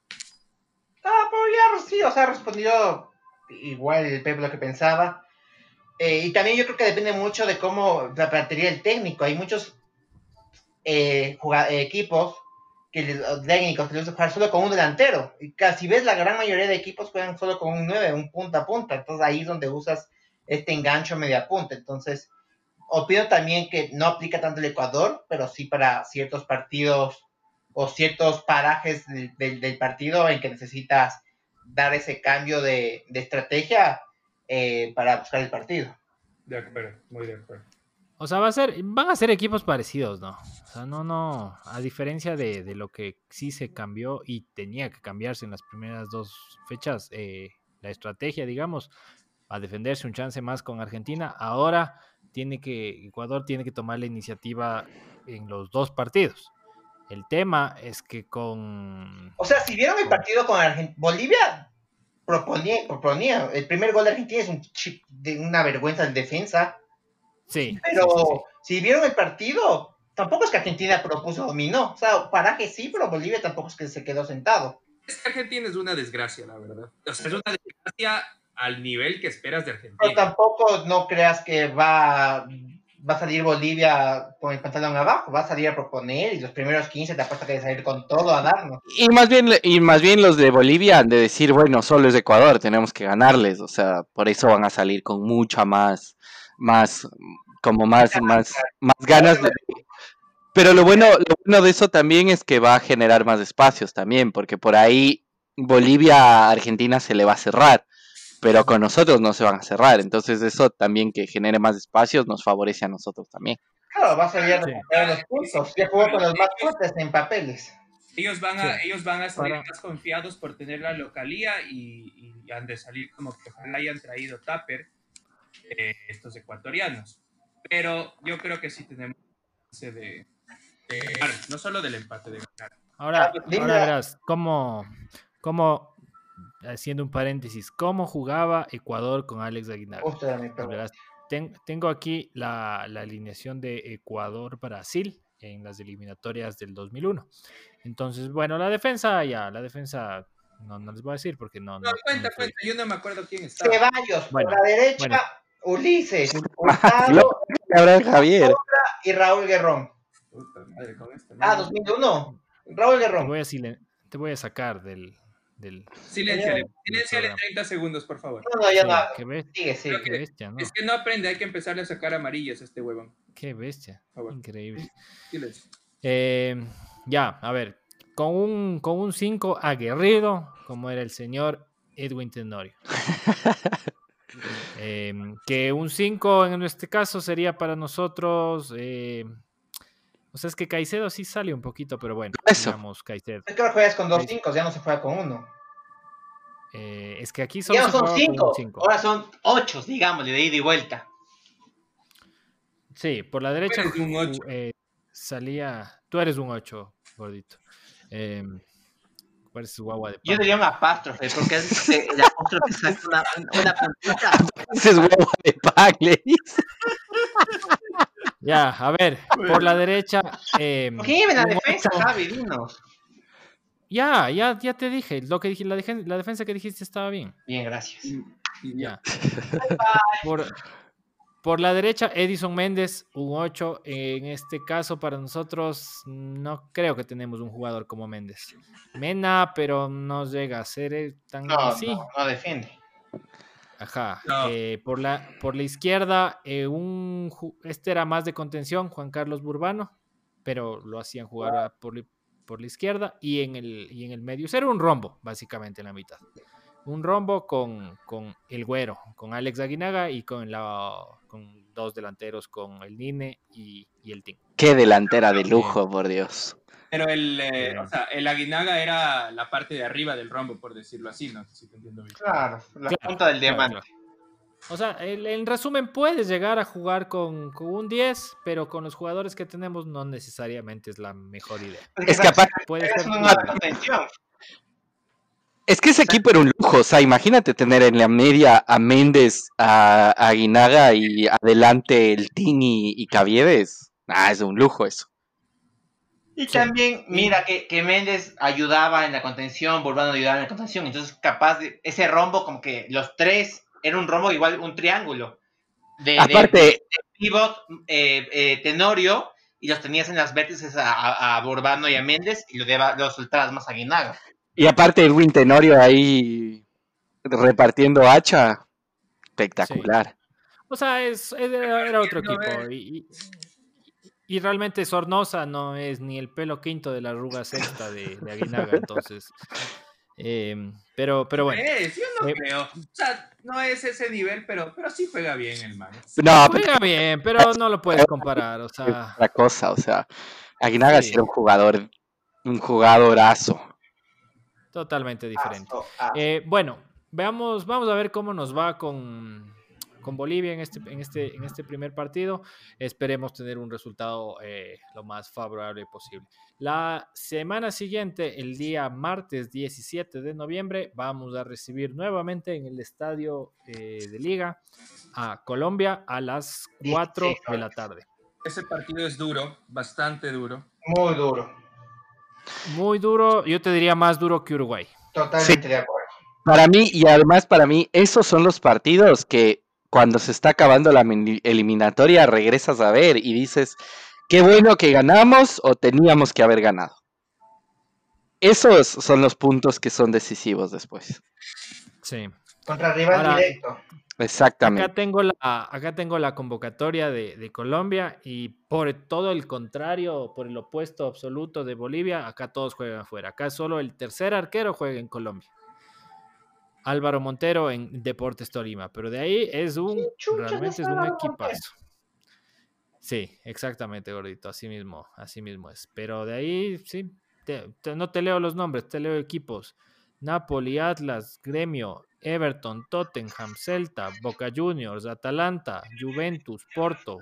Ah, pero ya sí, o sea, respondió igual el Pepe lo que pensaba. Eh, y también yo creo que depende mucho de cómo la plantería el técnico. Hay muchos eh, eh, equipos que los técnicos les jugar solo con un delantero. Y casi ves la gran mayoría de equipos juegan solo con un 9, un punta a punta. Entonces ahí es donde usas este engancho media punta. Entonces, opino también que no aplica tanto el Ecuador, pero sí para ciertos partidos o ciertos parajes del, partido en que necesitas dar ese cambio de, de estrategia eh, para buscar el partido. De acuerdo, muy de acuerdo. O sea, va a ser, van a ser equipos parecidos, ¿no? O sea, no, no, a diferencia de, de lo que sí se cambió y tenía que cambiarse en las primeras dos fechas, eh, la estrategia, digamos, a defenderse un chance más con Argentina, ahora tiene que, Ecuador tiene que tomar la iniciativa en los dos partidos. El tema es que con... O sea, si vieron el partido con Argentina, Bolivia proponía, proponía. El primer gol de Argentina es un chip de una vergüenza en defensa. Sí. Pero si vieron el partido, tampoco es que Argentina propuso dominó. O sea, paraje sí, pero Bolivia tampoco es que se quedó sentado. Es que Argentina es una desgracia, la verdad. O sea, es una desgracia al nivel que esperas de Argentina. Pero tampoco no creas que va va a salir Bolivia con el pantalón abajo, va a salir a proponer y los primeros 15 te apuesto que de salir con todo a darnos. Y más bien y más bien los de Bolivia han de decir, bueno, solo es Ecuador, tenemos que ganarles, o sea, por eso van a salir con mucha más más como más más más ganas de Pero lo bueno lo bueno de eso también es que va a generar más espacios también, porque por ahí Bolivia a Argentina se le va a cerrar pero con nosotros no se van a cerrar. Entonces eso también que genere más espacios nos favorece a nosotros también. Claro, va a a recuperar los puntos. Ya jugó con los más fuertes en papeles. Ellos van a, ellos van a salir más confiados por tener la localía y, han de salir como que ojalá hayan traído Tupper eh, estos ecuatorianos. Pero yo creo que sí tenemos chance de, no solo del empate, de ganar. Ahora, ah, ahora verás, ¿cómo, cómo, haciendo un paréntesis, cómo jugaba Ecuador con Alex Aguilar? tengo aquí la, la alineación de Ecuador-Brasil en las eliminatorias del 2001. Entonces, bueno, la defensa ya, la defensa no, no les voy a decir porque no. No, cuenta, cuenta, yo no me acuerdo quién estaba. Ceballos, por la derecha, Ulises, Hurtado, Javier y Raúl Guerrón. Este ah, 2001, Raúl Guerrón. Te voy a, te voy a sacar del, del silenciale, silenciale 30 segundos, por favor. No, no, ya no. Qué bestia, sí, qué bestia, ¿no? Es que no aprende, hay que empezarle a sacar amarillas a este huevón. Qué bestia, increíble. Eh, ya, a ver, con un, con un 5 aguerrido, como era el señor Edwin Tenorio. Em, que un 5 en este caso sería para nosotros. Eh, o sea, es que Caicedo sí sale un poquito, pero bueno, Eso. digamos Caicedo. Es que ahora juegas con dos 5, ya no se juega con uno. Eh, es que aquí solo ya son 5, ahora son 8, digamos, de ida y vuelta. Sí, por la derecha eh, salía. Tú eres un 8, gordito. Eh, Pareces guagua de pan. Yo diría un apóstrofe, porque es el apóstrofe saca una, una puntita. es guagua de pan, le dice. Ya, a ver, por la derecha. Eh, ¿Qué la defensa, Javi? Dinos. Ya, ya, ya te dije. Lo que dije, la, la defensa que dijiste estaba bien. Bien, gracias. Ya. Por, por la derecha, Edison Méndez, un 8. En este caso, para nosotros, no creo que tenemos un jugador como Méndez. Mena, pero no llega a ser tan así. No, no defiende. Ajá. Eh, por, la, por la izquierda, eh, un, este era más de contención, Juan Carlos Burbano, pero lo hacían jugar por, por, la izquierda y en, el, y en el medio. Era un rombo, básicamente, en la mitad un rombo con, con, el Güero, con Alex Aguinaga y con, la, con dos delanteros, con el Nine y, el Team. Qué delantera de lujo, por Dios. Pero el, eh, o sea, el Aguinaga era la parte de arriba del rombo, por decirlo así, no sé si te entiendo bien. Claro, la punta del diamante. O sea, en resumen, puedes llegar a jugar con, con, un 10, pero con los jugadores que tenemos no necesariamente es la mejor idea. Es que aparte puede ser una es que ese equipo era un lujo, o sea, imagínate tener en la media a Méndez, a, Aguinaga y adelante el Tini y Caviedes. Ah, es un lujo eso. Y también, mira, que, que, Méndez ayudaba en la contención, volviendo a ayudar en la contención. Entonces, capaz de ese rombo, como que los tres, era un rombo igual, un triángulo. De, Aparte, pivot, eh, eh, Tenorio, y los tenías en las vértices a, a, Borbano y a Méndez, y lo los soltabas más a Aguinaga. Y aparte el Tenorio ahí repartiendo hacha, espectacular. O sea, es, era, otro equipo. Y, realmente Sornosa no es ni el pelo quinto de la arruga sexta de, de Aguinaga, entonces. Em, pero, pero bueno. yo no eh, creo. O sea, no es ese nivel, pero, pero sí juega bien el man. No, juega bien, pero no lo puedes comparar. O sea. Otra cosa, o sea. Aguinaga sí. era un jugador, un jugadorazo. Totalmente diferente. Eh, bueno, veamos, vamos a ver cómo nos va con, con Bolivia en este, en, este, en este primer partido. Esperemos tener un resultado eh, lo más favorable posible. La semana siguiente, el día martes 17 de noviembre, vamos a recibir nuevamente en el estadio eh, de Liga a Colombia a las 4 de la tarde. Ese partido es duro, bastante duro. Muy duro. Muy duro, yo te diría más duro que Uruguay. Totalmente de acuerdo. Para mí, y además para mí, esos son los partidos que cuando se está acabando la eliminatoria regresas a ver y dices, qué bueno que ganamos o teníamos que haber ganado. Esos son los puntos que son decisivos después. Sí. Contra rival directo. Exactamente. Acá tengo la, acá tengo la convocatoria de, Colombia y por todo el contrario, por el opuesto absoluto de Bolivia, acá todos juegan afuera. Acá solo el tercer arquero juega en Colombia. Álvaro Montero en Deportes Tolima, pero de ahí es un, realmente es un equipazo. Sí, exactamente, gordito, así mismo, así mismo es. Pero de ahí, sí, no te leo los nombres, te leo equipos. Napoli, Atlas, Gremio, Everton, Tottenham, Celta, Boca Juniors, Atalanta, Juventus, Porto.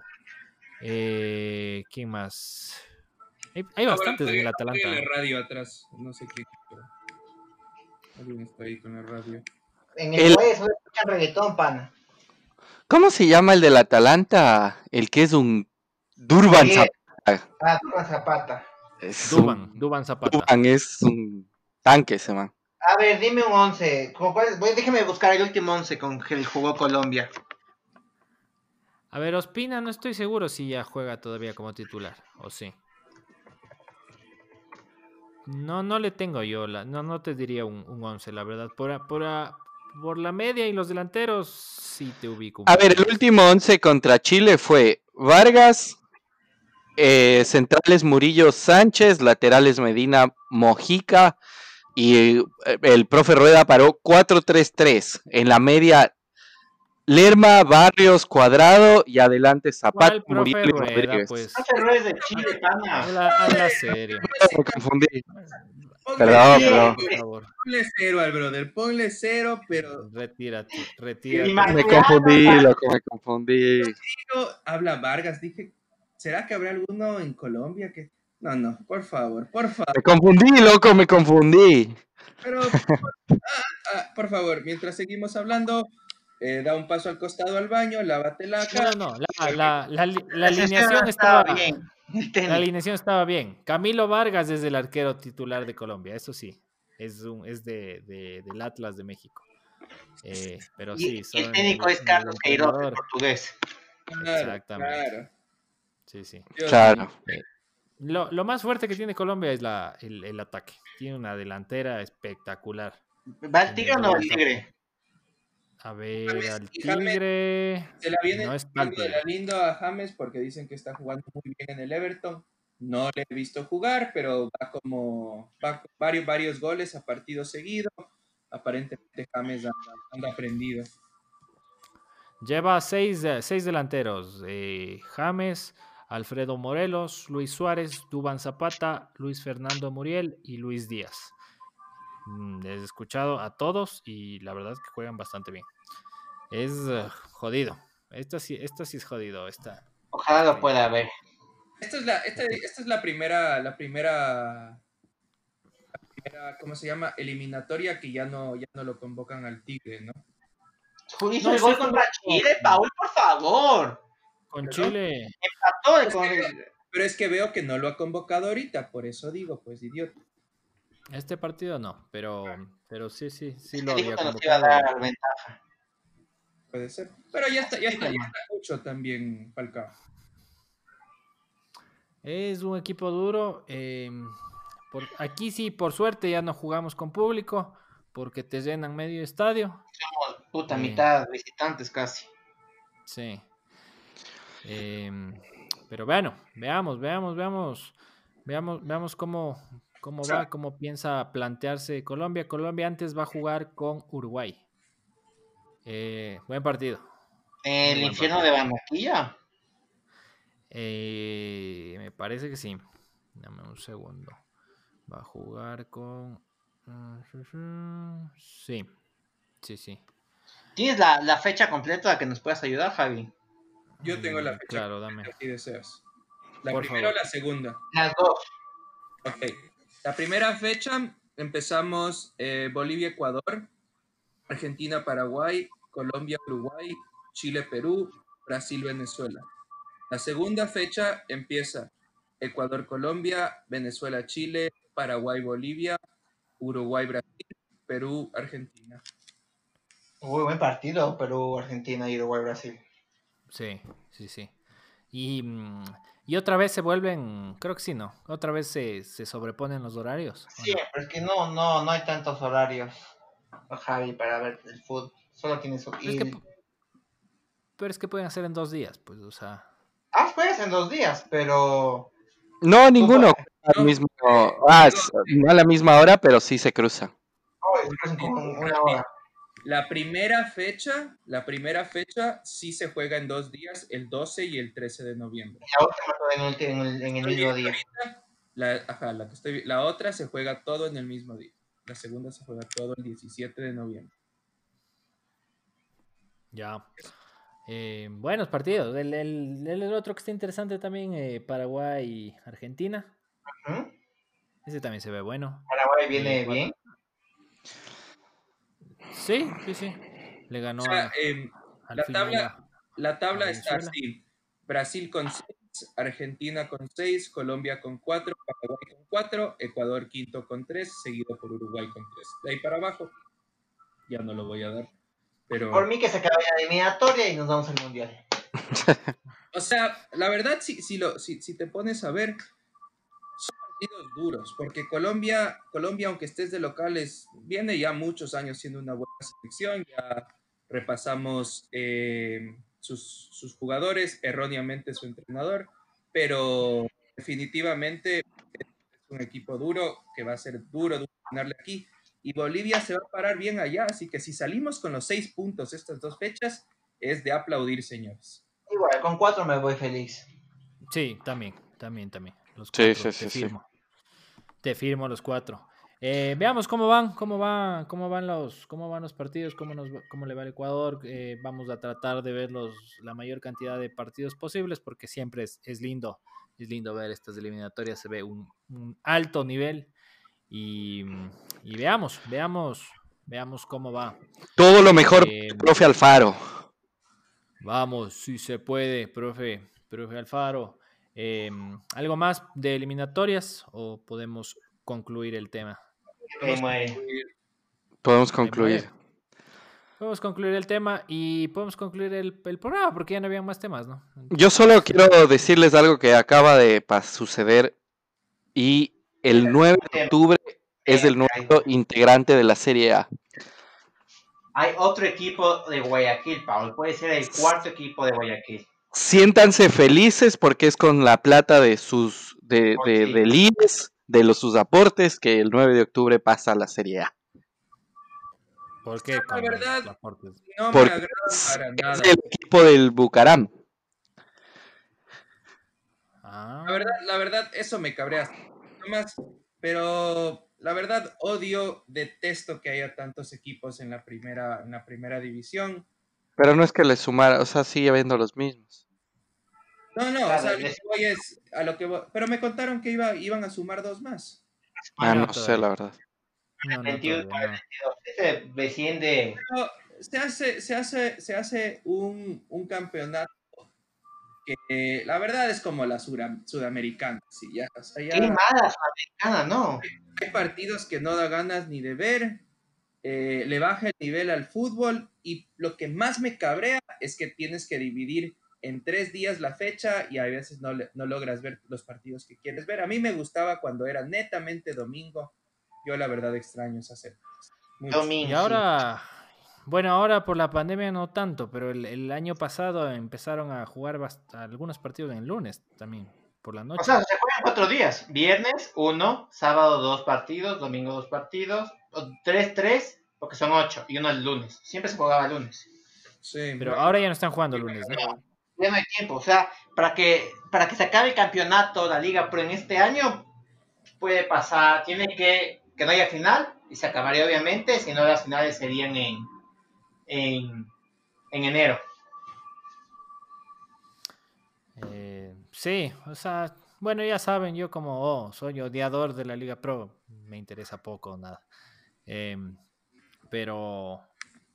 Eh, ¿Quién más? Hay, bastantes en el Atalanta. la radio atrás, no sé qué. Alguien está ahí con la radio. En el, el... escuchan reggaetón, pana. ¿Cómo se llama el del Atalanta? El que es un Durban Zapata. Ah, Durban Zapata. Es Durban, Durban Zapata. Durban es un tanque ese man. A ver, dime un 11. Voy, déjeme buscar el último 11 con que jugó Colombia. A ver, Ospina, no estoy seguro si ya juega todavía como titular, o sí. No, no le tengo yo, la, no, no te diría un, un 11, la verdad. Por, por, por la media y los delanteros, sí te ubico. A ver, el último 11 contra Chile fue Vargas, eh, centrales Murillo Sánchez, laterales Medina Mojica y eh, el profe Rueda paró 4-3-3. En la media Lerma, Barrios, Cuadrado y adelante Zapata, Murillo y Rodríguez. Pues? Profe de Chile, pana. Habla, serio. Me confundí. Perdón, perdón. Ponle cero al brother, ponle cero, pero. Retírate, retírate. Me confundí, loco, me confundí. Habla Vargas, dije, ¿será que habrá alguno en Colombia que.? No, no, por favor, por favor. Me confundí, loco, me confundí. Pero, por, ah, ah, por favor, mientras seguimos hablando, eh, da un paso al costado al baño, lávate la cara. No, no, la, la, la, la alineación estaba bien. La alineación estaba bien. Camilo Vargas es el arquero titular de Colombia, eso sí. Es, un, es de, de, del Atlas de México. Eh, pero sí, y el técnico es Carlos Queiroz, portugués. Exactamente. Claro. Sí, sí. Claro. Eh, lo, lo, más fuerte que tiene Colombia es la, el, el, ataque. Tiene una delantera espectacular. ¿Va el tigre o no va el tigre? A ver, al Tigre. Se la viene no es de la lindo a James porque dicen que está jugando muy bien en el Everton. No le he visto jugar, pero va como va varios, varios goles a partido seguido. Aparentemente James anda, aprendido. Lleva seis, seis delanteros. Eh, James, Alfredo Morelos, Luis Suárez, Duban Zapata, Luis Fernando Muriel y Luis Díaz. Mm, he escuchado a todos y la verdad es que juegan bastante bien. Es uh, jodido. Esto sí, esto sí es jodido. Esta, Ojalá lo pueda ver. Esta es la, esta, esta es la primera, la primera, la primera, ¿cómo se llama? Eliminatoria que ya no, ya no lo convocan al Tigre, ¿no? Hizo no, el gol contra Chile, Paul, por favor. Con Chile. Empató con... Pero es que veo que no lo ha convocado ahorita, por eso digo, pues idiota. Este partido no, pero, pero sí, sí, sí lo había convocado. a dar ventaja. Puede ser. Pero ya está, ya está, ya está mucho también Falcao. Es un equipo duro. Eh, por, aquí sí, por suerte, ya no jugamos con público porque te llenan medio estadio. Somos puta eh, mitad visitantes casi. Sí. Eh, pero bueno, veamos, veamos, veamos, veamos, veamos cómo, cómo va, cómo piensa plantearse Colombia. Colombia antes va a jugar con Uruguay. Eh, buen partido. ¿El infierno de Barranquilla? Eh, me parece que sí. Dame un segundo. Va a jugar con. Sí, sí, sí. ¿Tienes la, la fecha completa que nos puedas ayudar, Javi? Yo tengo la fecha. Claro, dame. Si deseas. La primera o la segunda. Las dos. Ok. La primera fecha empezamos eh, Bolivia-Ecuador, Argentina-Paraguay, Colombia-Uruguay, Chile-Perú, Brasil-Venezuela. La segunda fecha empieza Ecuador-Colombia, Venezuela-Chile, Paraguay-Bolivia, Uruguay-Brasil, Perú-Argentina. Muy buen partido, Perú-Argentina y Uruguay-Brasil. Sí, sí, sí. Y, y, otra vez se vuelven, creo que sí, ¿no? Otra vez se, se sobreponen los horarios. Sí, pero es que no, no, no hay tantos horarios, Javi, para ver el fútbol. Solo tienes pero, es que, pero es que pueden hacer en dos días, pues, o sea. Ah, puedes en dos días, pero. No, ninguno. Al mismo, ah, no a la misma hora, pero sí se cruza. Oh, una hora. La primera fecha, la primera fecha sí se juega en dos días, el 12 y el 13 de noviembre. La otra en el, en el, en el mismo día. La, ajá, la, que estoy, la otra se juega todo en el mismo día. La segunda se juega todo el 17 de noviembre. Ya. Eh, buenos partidos. El, el, otro que está interesante también, eh, Paraguay y Argentina. Ese también se ve bueno. Paraguay viene bien. Sí, sí, sí. Le ganó. Em, la, tabla, la tabla está así: Brasil con 6, Argentina con 6, Colombia con 4, Paraguay con 4, Ecuador quinto con 3, seguido por Uruguay con 3. De ahí para abajo, ya no lo voy a dar. Pero... Por mí que se acabe la eliminatoria y nos vamos al mundial. o sea, la verdad, si, si, lo, si, si te pones a ver, partidos duros, porque Colombia, Colombia, aunque estés de locales, viene ya muchos años siendo una buena selección, ya repasamos eh, sus, sus, jugadores, erróneamente su entrenador, pero definitivamente es un equipo duro, que va a ser duro, duro ganarle aquí, y Bolivia se va a parar bien allá, así que si salimos con los seis puntos estas dos fechas, es de aplaudir, señores. Igual, con cuatro me voy feliz. Sí, también, también, también. Los sí, sí, sí, firmo. Te firmo los cuatro. Eh, veamos cómo van, cómo van, cómo van los, cómo van los partidos, cómo nos, cómo le va el Ecuador. Eh, vamos a tratar de ver los, la mayor cantidad de partidos posibles, porque siempre es, es lindo, es lindo ver estas eliminatorias. Se ve un, un alto nivel y, y, veamos, veamos, veamos cómo va. Todo lo mejor, eh, profe Alfaro. Vamos, si se puede, profe, profe Alfaro. Em, ¿Algo más de eliminatorias o podemos concluir el tema? Podemos concluir. Podemos concluir el tema y podemos concluir el, el, programa porque ya no había más temas, ¿no? Yo solo quiero decirles algo que acaba de suceder y el 9 de octubre es el nuevo integrante de la Serie A. Hay otro equipo de Guayaquil, Pablo. Puede ser el cuarto equipo de Guayaquil siéntanse felices porque es con la plata de sus de, de, de de los sus aportes, que el 9 de octubre pasa a la Serie A. ¿Por qué? La verdad, no me agrada para nada. Es el equipo del Bucaram. Ah. La verdad, la verdad, eso me cabrea. Más, pero la verdad, odio, detesto que haya tantos equipos en la primera, en la primera división. Pero no es que le sumara, o sea, sigue habiendo los mismos. No, no, o sea, lo que voy es a lo que pero me contaron que iba, iban a sumar dos más. Ah, no, sé, la verdad. No, no, de... se hace, se hace, se hace un, un campeonato que la verdad es como la sudamericana, sí, ya, o sea, ya, Qué mala sudamericana, ¿no? Hay partidos que no da ganas ni de ver, eh, le baja el nivel al fútbol y lo que más me cabrea es que tienes que dividir en tres días la fecha y a veces no, no logras ver los partidos que quieres ver. A mí me gustaba cuando era netamente domingo. Yo la verdad extraño esa hacer. Y ahora, bueno, ahora por la pandemia no tanto, pero el, año pasado empezaron a jugar algunos partidos en el lunes también, por la noche. O sea, se juegan cuatro días. Viernes, uno, sábado, dos partidos, domingo, dos partidos, tres, tres, porque son ocho, y uno el lunes. Siempre se jugaba el lunes. Sí, pero ahora ya no están jugando el lunes, ¿no? ya no hay tiempo. O sea, para que, para que se acabe el campeonato, la liga, pero en este año puede pasar, tiene que, que no haya final, y se acabaría obviamente, si no las finales serían en, en, enero. Eh, sí, o sea, bueno, ya saben, yo como oh, soy odiador de la Liga Pro, me interesa poco o nada. Em, pero,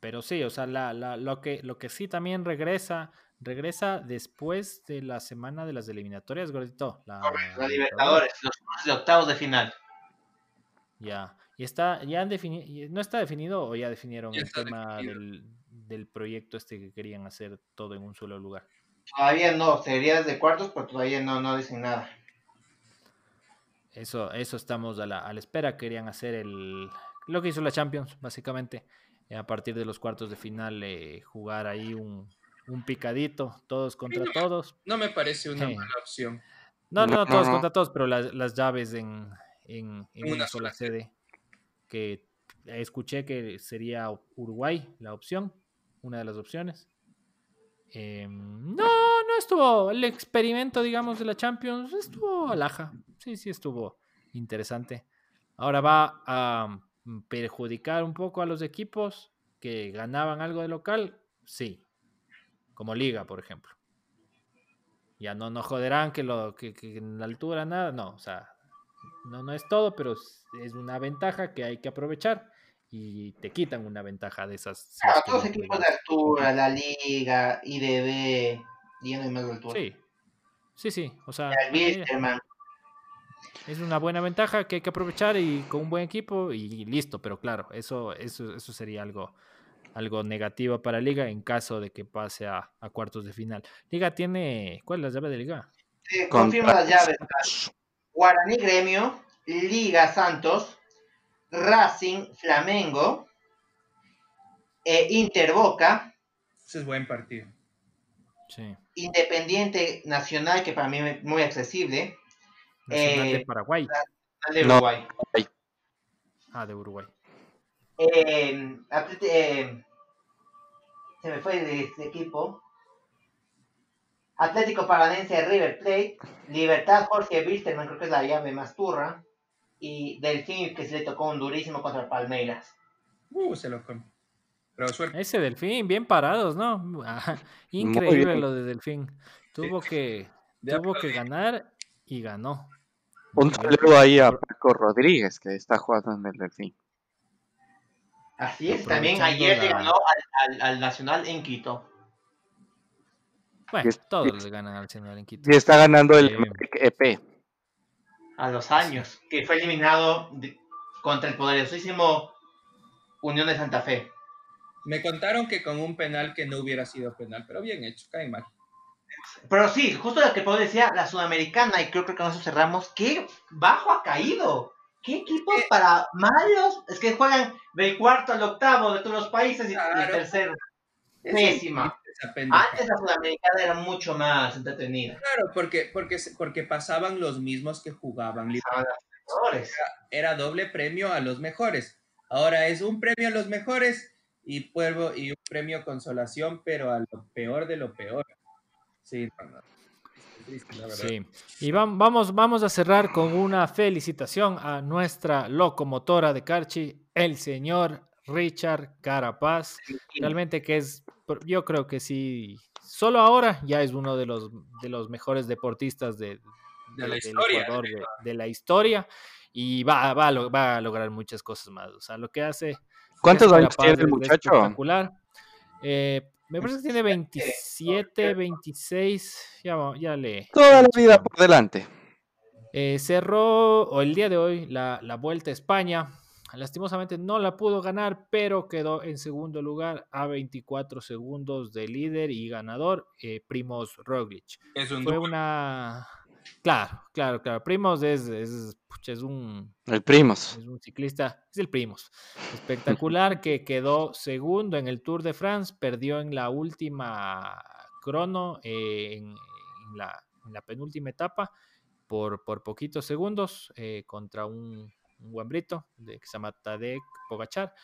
pero sí, o sea, la, la, lo, que, lo que sí también regresa Regresa después de la semana de las eliminatorias, gordito. La, Libertadores, los de octavos de final. Ya. ¿Y está, ya han definido, no está definido o ya definieron el tema del, proyecto este que querían hacer todo en un solo lugar? Todavía no, sería de cuartos, pero todavía no, no dicen nada. Eso, eso estamos a la, a la espera. Querían hacer el lo que hizo la Champions, básicamente. A partir de los cuartos de final, eh, jugar ahí un, un picadito, todos contra todos. No me parece una mala opción. No, no, todos contra todos, pero las, las llaves en, en, una, sola sede. Que escuché que sería Uruguay la opción, una de las opciones. No, no estuvo el experimento, digamos, de la Champions, estuvo alaja. Sí, sí, estuvo interesante. Ahora va a perjudicar un poco a los equipos que ganaban algo de local, sí, como liga, por ejemplo. Ya no nos joderán que, lo, que, en la altura nada, no, o sea, no, no es todo, pero es una ventaja que hay que aprovechar y te quitan una ventaja de esas. Claro, todos los equipos de altura, la liga, IDB, y no hay más de altura. Sí, sí, sí, o sea, el es una buena ventaja que hay que aprovechar y con un buen equipo y listo, pero claro, eso, eso, eso sería algo, algo negativo para Liga en caso de que pase a, cuartos de final. Liga tiene, ¿cuál es la llave de Liga? confirma las llaves. Guaraní Gremio, Liga Santos, Racing Flamengo, e Inter Boca. Ese es buen partido. Independiente Nacional, que para mí es muy accesible. Nacional de eh, Paraguay. de Uruguay. Ah, de Uruguay. Eh, eh, se me fue de este equipo. Atlético Paranense River Plate. Libertad Jorge Wisterman, creo que es la llave más turra. Y Delfín, que se le tocó un durísimo contra Palmeiras. Uh, se lo come. Pero suerte. Ese Delfín, bien parados, ¿no? increíble lo de Delfín. Tuvo que, tuvo que ganar y ganó. Un saludo ahí a Paco Rodríguez, que está jugando en el Delfín. Así es, también ayer le ganó al, Nacional en Quito. Bueno, todos le ganan al Nacional en Quito. Y está ganando el EP. E a los años, que fue eliminado contra el poderosísimo Unión de Santa Fe. Me contaron que con un penal que no hubiera sido penal, pero bien hecho, cae mal. Pero sí, justo lo que puedo decía, la sudamericana, y creo que con eso cerramos, qué bajo ha caído. ¿Qué equipos para malos? Es que juegan del cuarto al octavo de todos los países y el tercero. Pésima. Antes la Sudamericana era mucho más entretenida. Claro, porque, porque, porque pasaban los mismos que jugaban. Era, era, doble premio a los mejores. Ahora es un premio a los mejores y, pueblo, y un premio consolación, pero a lo peor de lo peor. Sí, Sí, y vamos, vamos a cerrar con una felicitación a nuestra locomotora de Carchi, el señor Richard Carapaz. Realmente que es, yo creo que sí, solo ahora ya es uno de los, de los mejores deportistas de, la historia, de, la historia y va, va, a, va a lograr muchas cosas más. O sea, lo que hace... ¿Cuántos años tiene el muchacho? Espectacular. Eh, me parece que tiene 27, 26, ya, ya le... Toda la vida por delante. Eh, cerró o el día de hoy la, la, Vuelta a España. Lastimosamente no la pudo ganar, pero quedó en segundo lugar a 24 segundos de líder y ganador, eh, Primos Roglic. Fue una Claro, claro, claro. Primos es, es, es un. El Primos. Es un ciclista, es el Primos. Espectacular que quedó segundo en el Tour de France, perdió en la última crono, eh, en, la, penúltima etapa, por, por poquitos segundos, eh, contra un, un guambrito de, que se llama Tadek Pogachar.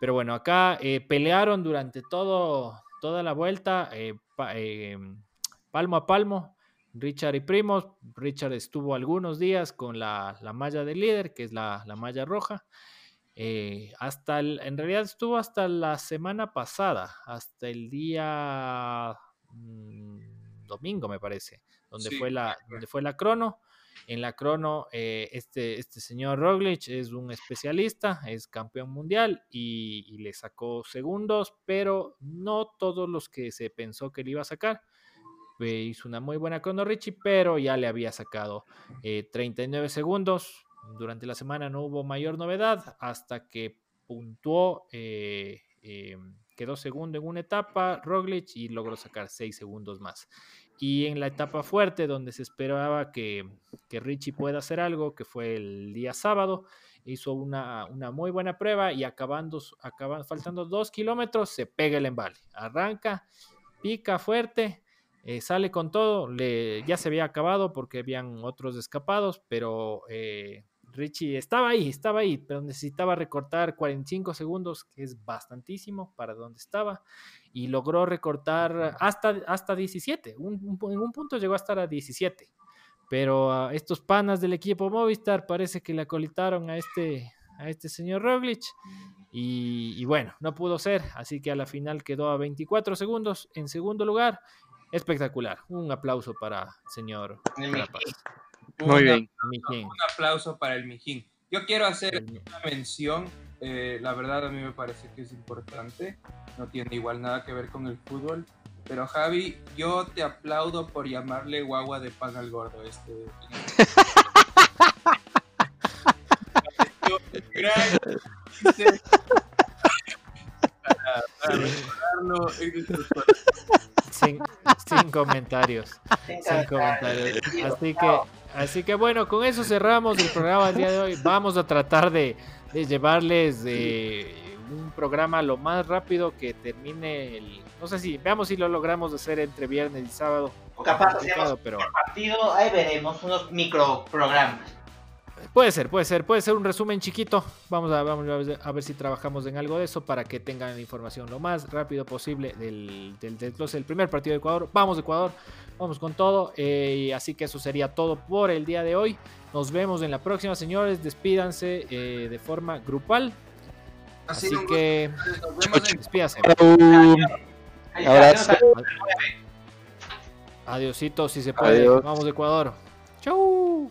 Pero bueno, acá eh, pelearon durante todo, toda la vuelta, palmo a palmo Richard y Primos. Richard estuvo algunos días con la, malla de líder, que es la, malla roja. Eh, hasta en realidad estuvo hasta la semana pasada, hasta el día mm, domingo, me parece, donde, fue la, donde fue la crono. En la crono, eh, este, este señor Roglic es un especialista, es campeón mundial y, y, le sacó segundos, pero no todos los que se pensó que le iba a sacar hizo una muy buena crono Richie, pero ya le había sacado 39 eh, segundos. Durante la semana no hubo mayor novedad hasta que puntuó, eh, em, quedó segundo en una etapa Roglic y logró sacar 6 segundos más. Y en la etapa fuerte, donde se esperaba que, Richie pueda hacer algo, que fue el día sábado, hizo una, muy buena prueba y acabando, acabando, faltando dos kilómetros, se pega el embale. Arranca, pica fuerte, eh, sale con todo, le, ya se había acabado porque habían otros escapados, pero eh, Richie estaba ahí, estaba ahí, pero necesitaba recortar 45 segundos, que es bastantísimo para donde estaba, y logró recortar hasta, hasta 17. en un punto llegó a estar a 17. Pero a estos panas del equipo Movistar parece que le acolitaron a este, a este señor Roglic. Y, y, bueno, no pudo ser, así que a la final quedó a 24 segundos en segundo lugar. Espectacular. Un aplauso para el señor Muy bien. Un aplauso para el Mijín. Yo quiero hacer una mención, eh, la verdad a mí me parece que es importante, no tiene igual nada que ver con el fútbol, pero Javi, yo te aplaudo por llamarle guagua de pan al gordo este. sin, sin, comentarios. Sin comentarios. Así que, así que bueno, con eso cerramos el programa del día de hoy. Vamos a tratar de, de llevarles de un programa lo más rápido que termine el. No sé si, veamos si lo logramos hacer entre viernes y sábado. O capaz hacemos pero... partido, ahí veremos unos micro programas. Puede ser, puede ser, puede ser un resumen chiquito. Vamos a, vamos a ver si trabajamos en algo de eso para que tengan información lo más rápido posible del, del, del, primer partido de Ecuador. Vamos, Ecuador, vamos con todo. Eh, así que eso sería todo por el día de hoy. Nos vemos en la próxima, señores. Despídanse eh, de forma grupal. Así que, despídase. Abrazo. Adiosito, si se puede. Vamos, Ecuador. Chau.